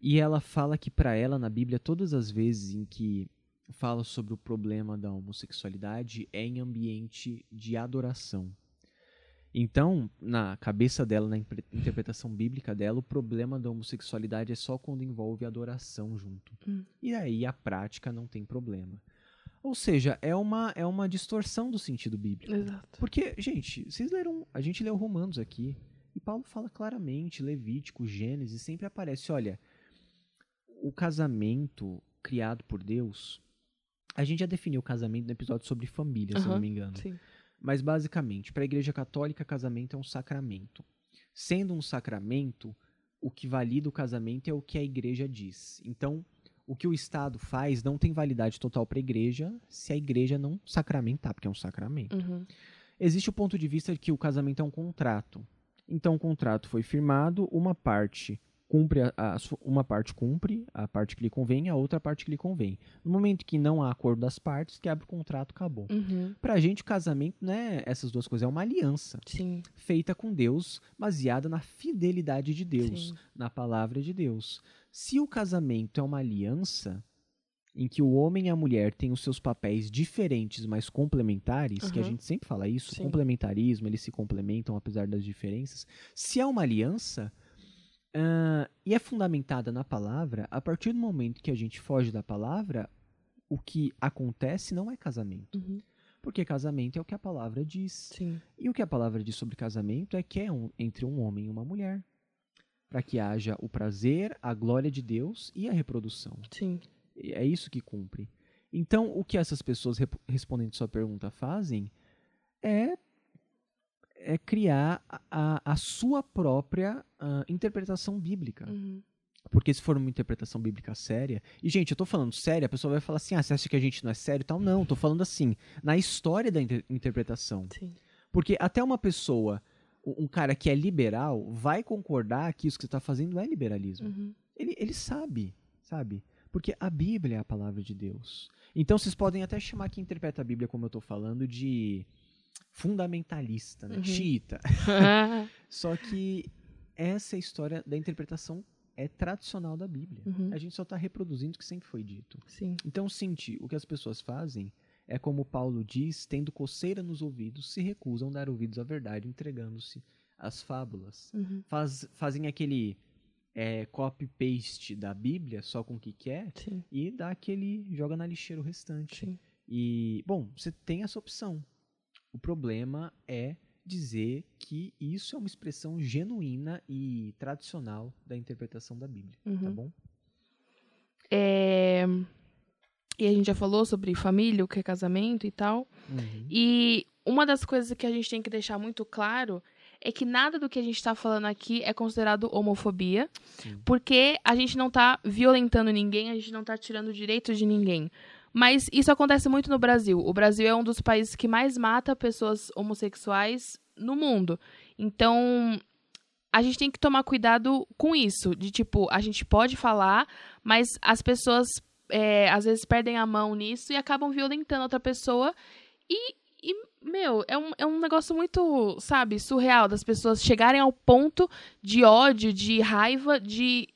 E ela fala que para ela na Bíblia todas as vezes em que fala sobre o problema da homossexualidade é em ambiente de adoração. Então, na cabeça dela, na interpretação bíblica dela, o problema da homossexualidade é só quando envolve adoração junto. Hum. E aí a prática não tem problema. Ou seja, é uma, é uma distorção do sentido bíblico. Exato. Porque, gente, vocês leram. A gente leu Romanos aqui. E Paulo fala claramente, Levítico, Gênesis, sempre aparece, olha, o casamento criado por Deus. A gente já definiu o casamento no episódio sobre família, se eu não me engano. Sim. Mas basicamente, para a Igreja Católica, casamento é um sacramento. Sendo um sacramento, o que valida o casamento é o que a Igreja diz. Então, o que o Estado faz não tem validade total para a Igreja se a Igreja não sacramentar, porque é um sacramento. Uhum. Existe o ponto de vista de que o casamento é um contrato. Então, o contrato foi firmado, uma parte cumpre a, a uma parte cumpre a parte que lhe convém, a outra parte que lhe convém. No momento que não há acordo das partes, quebra o contrato, acabou. Uhum. Pra gente, o casamento, né, essas duas coisas é uma aliança Sim. feita com Deus, baseada na fidelidade de Deus, Sim. na palavra de Deus. Se o casamento é uma aliança em que o homem e a mulher têm os seus papéis diferentes, mas complementares, que a Uhum. gente sempre fala isso, Sim. complementarismo, eles se complementam apesar das diferenças. Se é uma aliança ah, e é fundamentada na palavra, a partir do momento que a gente foge da palavra, o que acontece não é casamento. Uhum. Porque casamento é o que a palavra diz. Sim. E o que a palavra diz sobre casamento é que é um- entre um homem e uma mulher. Para que haja o prazer, a glória de Deus e a reprodução. Sim. É isso que cumpre. Então, o que essas pessoas, respondendo sua pergunta, fazem é, é criar a- a, a sua própria ah, interpretação bíblica. Uhum. Porque se for uma interpretação bíblica séria. E, gente, eu tô falando séria, a pessoa vai falar assim: ah, você acha que a gente não é sério e tal? Não, tô falando assim, na história da inter- interpretação. Sim. Porque até uma pessoa, um cara que é liberal, vai concordar que isso que você está fazendo é liberalismo. Uhum. Ele, ele sabe, sabe? Porque a Bíblia é a palavra de Deus. Então vocês podem até chamar quem interpreta a Bíblia, como eu estou falando, de fundamentalista, né? Uhum. Só que essa é a história da interpretação é tradicional da Bíblia. Uhum. A gente só está reproduzindo o que sempre foi dito. Sim. Então, sente, o que as pessoas fazem é como Paulo diz, tendo coceira nos ouvidos, se recusam a dar ouvidos à verdade, entregando-se às fábulas. Uhum. Faz, fazem aquele é, copy-paste da Bíblia, só com o que quer, Sim. e dá aquele, joga na lixeira o restante. Sim. E, bom, você tem essa opção. O problema é dizer que isso é uma expressão genuína e tradicional da interpretação da Bíblia, tá Uhum. bom? É, E a gente já falou sobre família, o que é casamento e tal. Uhum. E uma das coisas que a gente tem que deixar muito claro é que nada do que a gente está falando aqui é considerado homofobia, Sim. porque a gente não está violentando ninguém, a gente não está tirando o direito de ninguém. Mas isso acontece muito no Brasil. O Brasil é um dos países que mais mata pessoas homossexuais no mundo. Então, a gente tem que tomar cuidado com isso. De tipo, a gente pode falar, mas as pessoas é, às vezes perdem a mão nisso e acabam violentando outra pessoa. E, e, meu, é um, é um negócio muito, sabe, surreal das pessoas chegarem ao ponto de ódio, de raiva, de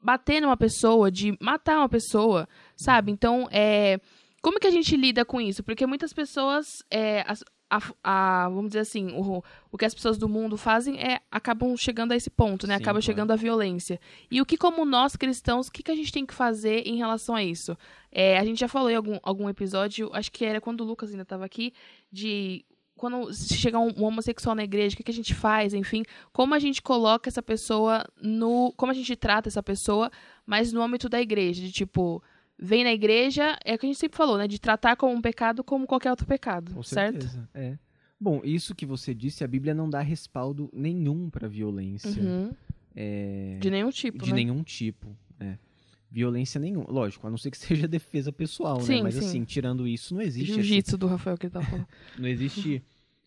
bater numa pessoa, de matar uma pessoa, sabe? Então, é. Como que a gente lida com isso? Porque muitas pessoas. É, as- a, a- vamos dizer assim, o, o que as pessoas do mundo fazem é acabam chegando a esse ponto, né? Sim, Acaba claro. chegando à violência. E o que, como nós cristãos, o que, que a gente tem que fazer em relação a isso? É, a gente já falou em algum, algum episódio, acho que era quando o Lucas ainda estava aqui, de quando chega um, um homossexual na igreja, o que, que a gente faz, enfim, como a gente coloca essa pessoa no. Como a gente trata essa pessoa, mas no âmbito da igreja, de tipo. Vem na igreja, é o que a gente sempre falou, né? De tratar como um pecado como qualquer outro pecado, Com certo? certeza. É. Bom, isso que você disse, a Bíblia não dá respaldo nenhum para violência. Uhum. É, De nenhum tipo, de né? nenhum tipo. é. Violência nenhuma. Lógico, a não ser que seja defesa pessoal, Sim, né? Mas sim. assim, tirando isso, não existe. assim, Jiu-jitsu do Rafael que ele tá falando. não existe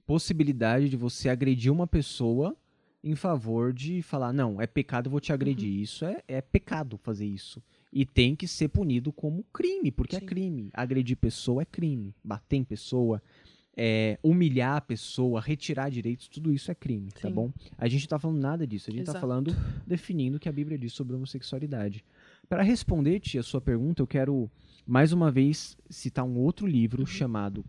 possibilidade de você agredir uma pessoa em favor de falar, não, é pecado, eu vou te agredir. Uhum. Isso é, é pecado fazer isso. E tem que ser punido como crime, porque é Sim. crime. Agredir pessoa é crime. Bater em pessoa, é, humilhar a pessoa, retirar direitos, tudo isso é crime, tá Sim. bom? A gente não tá falando nada disso. A gente tá Exato. falando, definindo o que a Bíblia diz sobre homossexualidade. Para responder, tia, a sua pergunta, eu quero mais uma vez citar um outro livro Uhum. chamado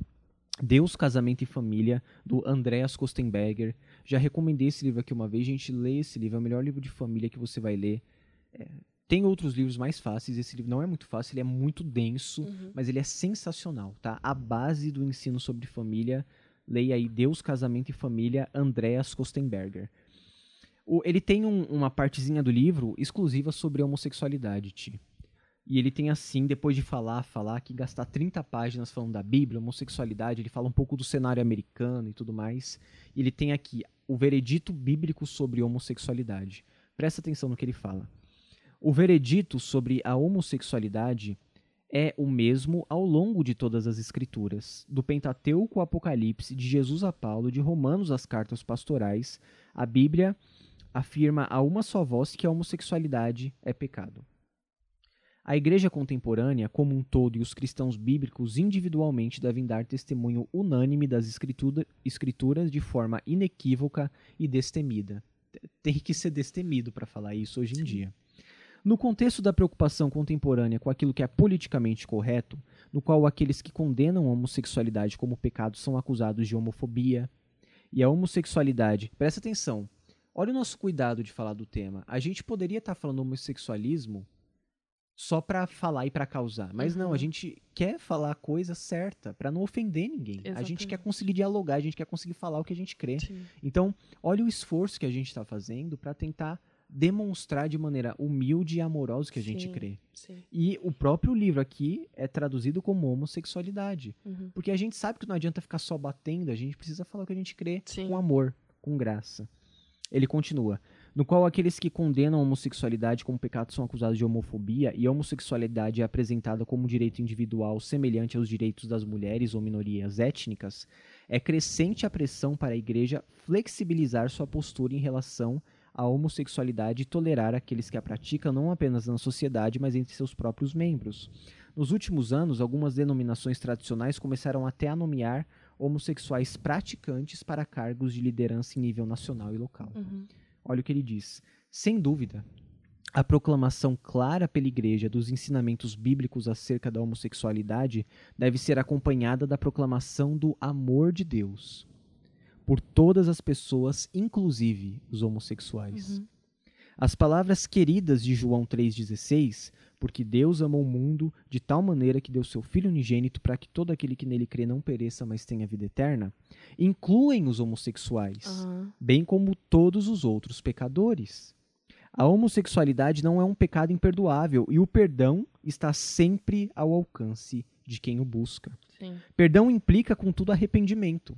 Deus, Casamento e Família, do Andreas Kostenberger. Já recomendei esse livro aqui uma vez, gente, lê esse livro, é o melhor livro de família que você vai ler. É, tem outros livros mais fáceis, esse livro não é muito fácil, ele é muito denso, Uhum. mas ele é sensacional, tá? A base do ensino sobre família, leia aí Deus, Casamento e Família, Andreas Kostenberger. O- ele tem um- uma partezinha do livro exclusiva sobre homossexualidade, Ti. E ele tem assim, depois de falar, falar, que gastar 30 páginas falando da Bíblia, homossexualidade, ele fala um pouco do cenário americano e tudo mais. E ele tem aqui o veredito bíblico sobre homossexualidade. Presta atenção no que ele fala. O veredito sobre a homossexualidade é o mesmo ao longo de todas as escrituras, do Pentateuco ao Apocalipse, de Jesus a Paulo, de Romanos às cartas pastorais. A Bíblia afirma a uma só voz que a homossexualidade é pecado. A igreja contemporânea, como um todo, e os cristãos bíblicos individualmente devem dar testemunho unânime das escritura- escrituras de forma inequívoca e destemida. Tem que ser destemido para falar isso hoje em dia. No contexto da preocupação contemporânea com aquilo que é politicamente correto, no qual aqueles que condenam a homossexualidade como pecado são acusados de homofobia, e a homossexualidade, presta atenção, olha o nosso cuidado de falar do tema. A gente poderia estar falando homossexualismo só pra falar e pra causar, mas não, Uhum. a gente quer falar a coisa certa pra não ofender ninguém. A gente quer Exatamente. conseguir dialogar, a gente quer conseguir falar o que a gente crê. Sim. Então, olha o esforço que a gente está fazendo para tentar demonstrar de maneira humilde e amorosa o que a gente Sim. crê. Sim. E o próprio livro aqui é traduzido como homossexualidade. Uhum. Porque a gente sabe que não adianta ficar só batendo, a gente precisa falar o que a gente crê Sim. com amor, com graça. Ele continua. No qual aqueles que condenam a homossexualidade como pecado são acusados de homofobia e a homossexualidade é apresentada como um direito individual semelhante aos direitos das mulheres ou minorias étnicas, é crescente a pressão para a igreja flexibilizar sua postura em relação à homossexualidade e tolerar aqueles que a praticam não apenas na sociedade, mas entre seus próprios membros. Nos últimos anos, algumas denominações tradicionais começaram até a nomear homossexuais praticantes para cargos de liderança em nível nacional e local. Uhum. Olha o que ele diz. Sem dúvida, a proclamação clara pela Igreja dos ensinamentos bíblicos acerca da homossexualidade deve ser acompanhada da proclamação do amor de Deus por todas as pessoas, inclusive os homossexuais. Uhum. As palavras queridas de João 3,16, porque Deus amou o mundo de tal maneira que deu seu Filho unigênito para que todo aquele que nele crê não pereça, mas tenha vida eterna, incluem os homossexuais Aham. bem como todos os outros pecadores. A homossexualidade não é um pecado imperdoável e o perdão está sempre ao alcance de quem o busca. Sim. Perdão implica, contudo, arrependimento.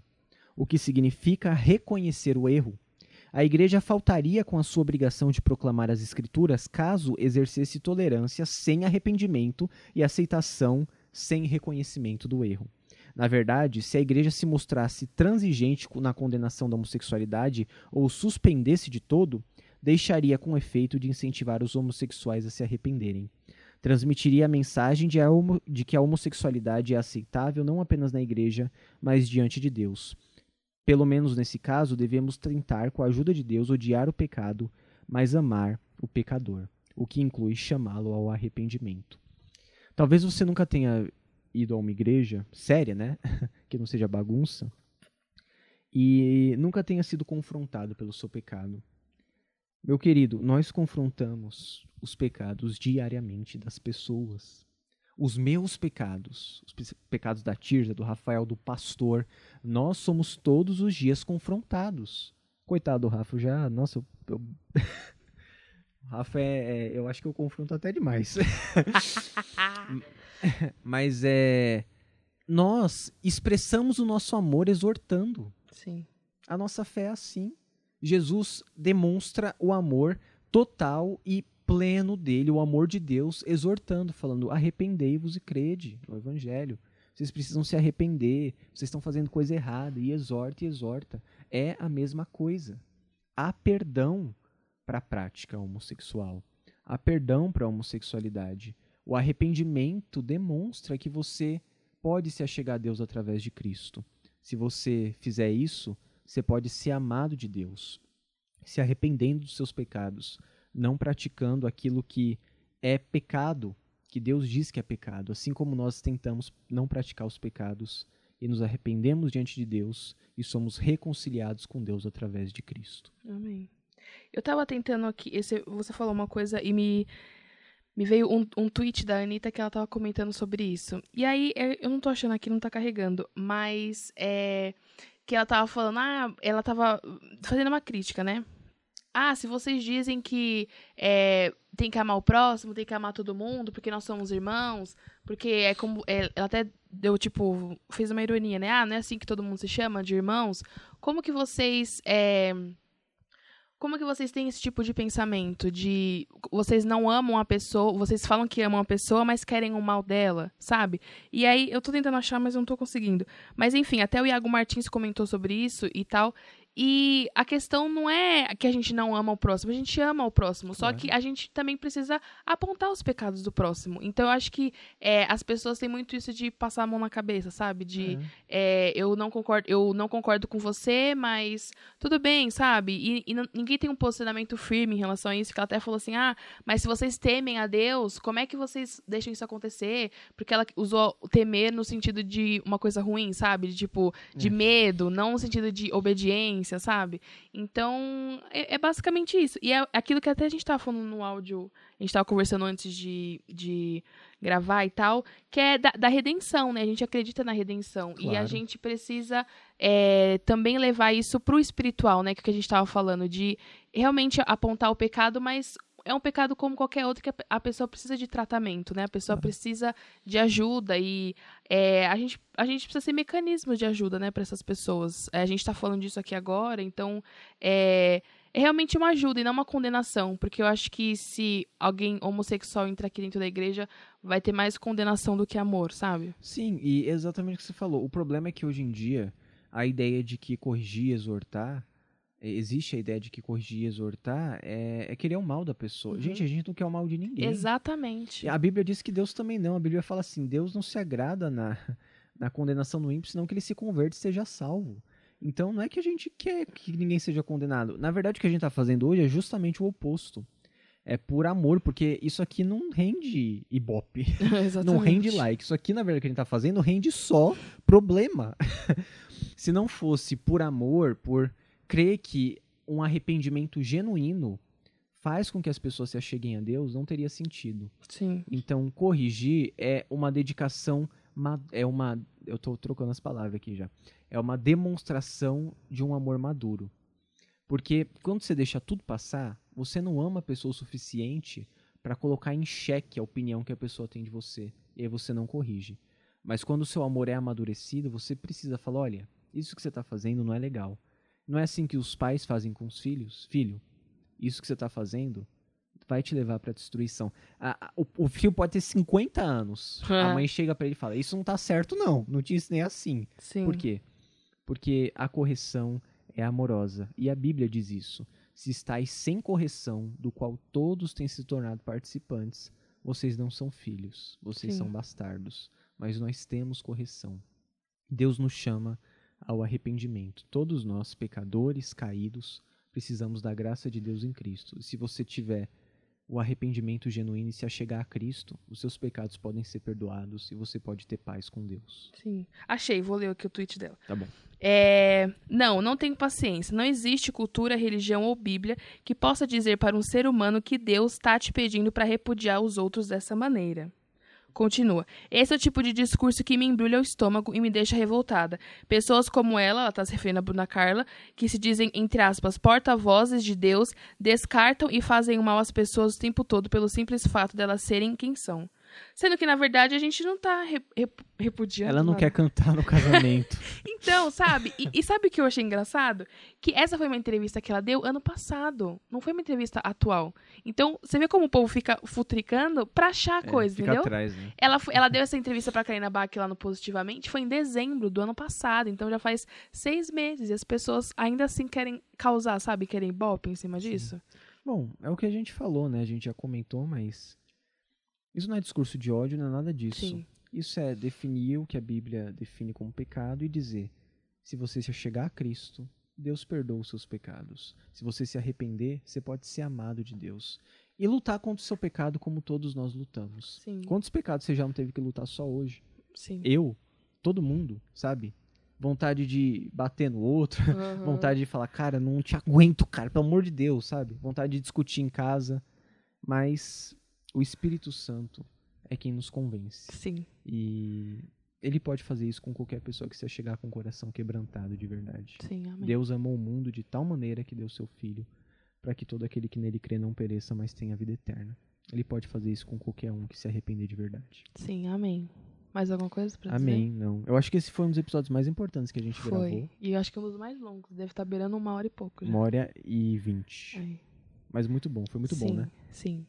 O que significa reconhecer o erro. A igreja faltaria com a sua obrigação de proclamar as Escrituras caso exercesse tolerância sem arrependimento e aceitação sem reconhecimento do erro. Na verdade, se a igreja se mostrasse transigente na condenação da homossexualidade ou suspendesse de todo, deixaria com efeito de incentivar os homossexuais a se arrependerem. Transmitiria a mensagem de, de que a homossexualidade é aceitável não apenas na igreja, mas diante de Deus. Pelo menos nesse caso, devemos tentar, com a ajuda de Deus, odiar o pecado, mas amar o pecador, o que inclui chamá-lo ao arrependimento. Talvez você nunca tenha ido a uma igreja séria, né? que não seja bagunça, e nunca tenha sido confrontado pelo seu pecado. Meu querido, nós confrontamos os pecados diariamente das pessoas. Os meus pecados, os pecados da Tirza, do Rafael, do pastor, nós somos todos os dias confrontados. Coitado do Rafa, já, nossa, eu, eu... Rafa é, é, eu acho que eu confronto até demais. Mas é. Nós expressamos o nosso amor exortando. Sim. A nossa fé é assim. Jesus demonstra o amor total e pleno dele, o amor de Deus, exortando, falando: arrependei-vos e crede no Evangelho. Vocês precisam se arrepender, vocês estão fazendo coisa errada, e exorta e exorta. É a mesma coisa. Há perdão para a prática homossexual. Há perdão para a homossexualidade. O arrependimento demonstra que você pode se achegar a Deus através de Cristo. Se você fizer isso, você pode ser amado de Deus, se arrependendo dos seus pecados, não praticando aquilo que é pecado, que Deus diz que é pecado, assim como nós tentamos não praticar os pecados e nos arrependemos diante de Deus e somos reconciliados com Deus através de Cristo. Amém. Eu estava tentando aqui, esse, você falou uma coisa e me me veio um, um tweet da Anitta que ela tava comentando sobre isso. E aí, é, eu não tô achando aqui, não tá carregando, mas é que ela tava falando, ah, ela tava fazendo uma crítica, né? Ah, se vocês dizem que é, tem que amar o próximo, tem que amar todo mundo, porque nós somos irmãos, porque é como. É, ela até deu, tipo, fez uma ironia, né? Ah, não é assim que todo mundo se chama, de irmãos. Como que vocês. É, como que vocês têm esse tipo de pensamento? De vocês não amam a pessoa, vocês falam que amam a pessoa, mas querem o mal dela, sabe? E aí, eu tô tentando achar, mas eu não tô conseguindo. Mas enfim, até o Iago Martins comentou sobre isso e tal. E a questão não é que a gente não ama o próximo, a gente ama o próximo, só que a gente também precisa apontar os pecados do próximo. Então eu acho que é, as pessoas têm muito isso de passar a mão na cabeça, sabe? De é. É, eu não concordo, eu não concordo com você, mas tudo bem, sabe? E, e ninguém tem um posicionamento firme em relação a isso, que ela até falou assim: ah, mas se vocês temem a Deus, como é que vocês deixam isso acontecer? Porque ela usou temer no sentido de uma coisa ruim, sabe? De, tipo, de é. medo, não no sentido de obediência sabe? Então, é, é, basicamente isso. E é aquilo que até a gente tava falando no áudio, a gente tava conversando antes de, de gravar e tal, que é da, da redenção, né? A gente acredita na redenção. Claro. E a gente precisa é, também levar isso pro espiritual, né? Que, é que a gente tava falando, de realmente apontar o pecado, mas é um pecado como qualquer outro que a pessoa precisa de tratamento, né? A pessoa precisa de ajuda e é, a, gente, a gente precisa ser mecanismos de ajuda, né, para essas pessoas. É, a gente está falando disso aqui agora, então é, é realmente uma ajuda e não uma condenação, porque eu acho que se alguém homossexual entrar aqui dentro da igreja, vai ter mais condenação do que amor, sabe? Sim, e exatamente o que você falou. O problema é que hoje em dia a ideia de que corrigir, exortar existe a ideia de que corrigir e exortar é, é querer o mal da pessoa. Uhum. Gente, a gente não quer o mal de ninguém. Exatamente. A Bíblia diz que Deus também não. A Bíblia fala assim: Deus não se agrada na, na condenação do ímpio, senão que ele se converte e seja salvo. Então não é que a gente quer que ninguém seja condenado. Na verdade, o que a gente está fazendo hoje é justamente o oposto. É por amor, porque isso aqui não rende ibope. não rende like. Isso aqui, na verdade, que a gente está fazendo rende só problema. Se não fosse por amor, por crer que um arrependimento genuíno faz com que as pessoas se acheguem a Deus, não teria sentido. Sim. Então, corrigir é uma dedicação, é uma, eu estou trocando as palavras aqui já, é uma demonstração de um amor maduro. Porque quando você deixa tudo passar, você não ama a pessoa o suficiente para colocar em xeque a opinião que a pessoa tem de você, e aí você não corrige. Mas quando o seu amor é amadurecido, você precisa falar, olha, isso que você está fazendo não é legal. Não é assim que os pais fazem com os filhos. Filho, isso que você está fazendo vai te levar para destruição. A, a, o, o, filho pode ter 50 anos. É. A mãe chega para ele e fala: Isso não tá certo, não. Não te ensinei assim. Sim. Por quê? Porque a correção é amorosa. E a Bíblia diz isso. Se estáis sem correção, do qual todos têm se tornado participantes, vocês não são filhos, vocês Sim. são bastardos. Mas nós temos correção. Deus nos chama ao arrependimento. Todos nós, pecadores, caídos, precisamos da graça de Deus em Cristo. E se você tiver o arrependimento genuíno e se achegar a Cristo, os seus pecados podem ser perdoados e você pode ter paz com Deus. Sim. Achei, vou ler aqui o tweet dela. Tá bom. É... Não, não tenho paciência. Não existe cultura, religião ou Bíblia que possa dizer para um ser humano que Deus está te pedindo para repudiar os outros dessa maneira. Continua. Esse é o tipo de discurso que me embrulha o estômago e me deixa revoltada. Pessoas como ela, ela está se referindo a Bruna Carla, que se dizem, entre aspas, porta-vozes de Deus, descartam e fazem mal às pessoas o tempo todo pelo simples fato delas serem quem são. Sendo que, na verdade, a gente não tá re repudiando. Ela não nada. quer cantar no casamento. então, sabe? E, e, sabe o que eu achei engraçado? Que essa foi uma entrevista que ela deu ano passado. Não foi uma entrevista atual. Então, você vê como o povo fica futricando pra achar é, coisa, entendeu? Atrás, né? ela, ela deu essa entrevista pra Karina Bach lá no Positivamente, foi em dezembro do ano passado. Então, já faz seis meses. E as pessoas ainda assim querem causar, sabe? Querem bope em cima disso. Sim. Bom, é o que a gente falou, né? A gente já comentou, mas isso não é discurso de ódio, não é nada disso. Sim. Isso é definir o que a Bíblia define como pecado e dizer: se você se chegar a Cristo, Deus perdoa os seus pecados. Se você se arrepender, você pode ser amado de Deus. E lutar contra o seu pecado como todos nós lutamos. Sim. Quantos pecados você já não teve que lutar só hoje? Sim. Eu, todo mundo, sabe? Vontade de bater no outro, uhum. vontade de falar, cara, não te aguento, cara, pelo amor de Deus, sabe? Vontade de discutir em casa. Mas o Espírito Santo é quem nos convence. Sim. E ele pode fazer isso com qualquer pessoa que se chegar com o coração quebrantado de verdade. Sim, amém. Deus amou o mundo de tal maneira que deu seu filho para que todo aquele que nele crê não pereça, mas tenha vida eterna. Ele pode fazer isso com qualquer um que se arrepender de verdade. Sim, amém. Mais alguma coisa pra dizer? Amém, não. Eu acho que esse foi um dos episódios mais importantes que a gente foi. gravou. E eu acho que é um dos mais longos. Deve estar beirando uma hora e pouco. Já. Uma hora e vinte. É. Mas muito bom, foi muito sim, bom, né? Sim.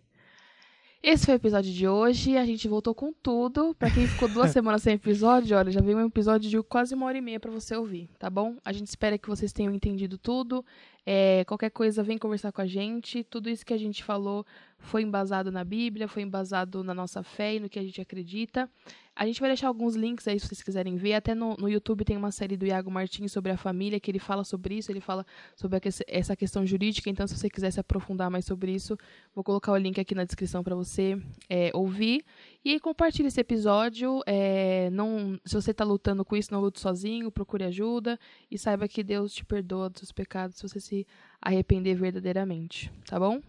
Esse foi o episódio de hoje. A gente voltou com tudo. Pra quem ficou duas semanas sem episódio, olha, já veio um episódio de quase uma hora e meia pra você ouvir, tá bom? A gente espera que vocês tenham entendido tudo. É, qualquer coisa, vem conversar com a gente. Tudo isso que a gente falou foi embasado na Bíblia, foi embasado na nossa fé e no que a gente acredita. A gente vai deixar alguns links aí se vocês quiserem ver. Até no, no YouTube tem uma série do Iago Martins sobre a família, que ele fala sobre isso, ele fala sobre que, essa questão jurídica. Então, se você quiser se aprofundar mais sobre isso, vou colocar o link aqui na descrição para você é, ouvir. E compartilhe esse episódio. É, não, se você está lutando com isso, não lute sozinho, procure ajuda. E saiba que Deus te perdoa dos seus pecados se você se arrepender verdadeiramente. Tá bom?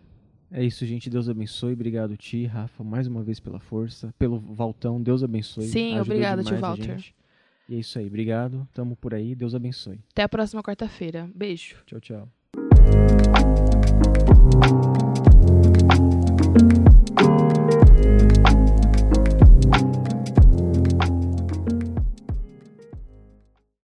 É isso, gente. Deus abençoe. Obrigado, Ti, Rafa, mais uma vez pela força. Pelo Valtão, Deus abençoe. Sim, obrigado, Tio Walter. E é isso aí. Obrigado. Tamo por aí. Deus abençoe. Até a próxima quarta-feira. Beijo. Tchau, tchau.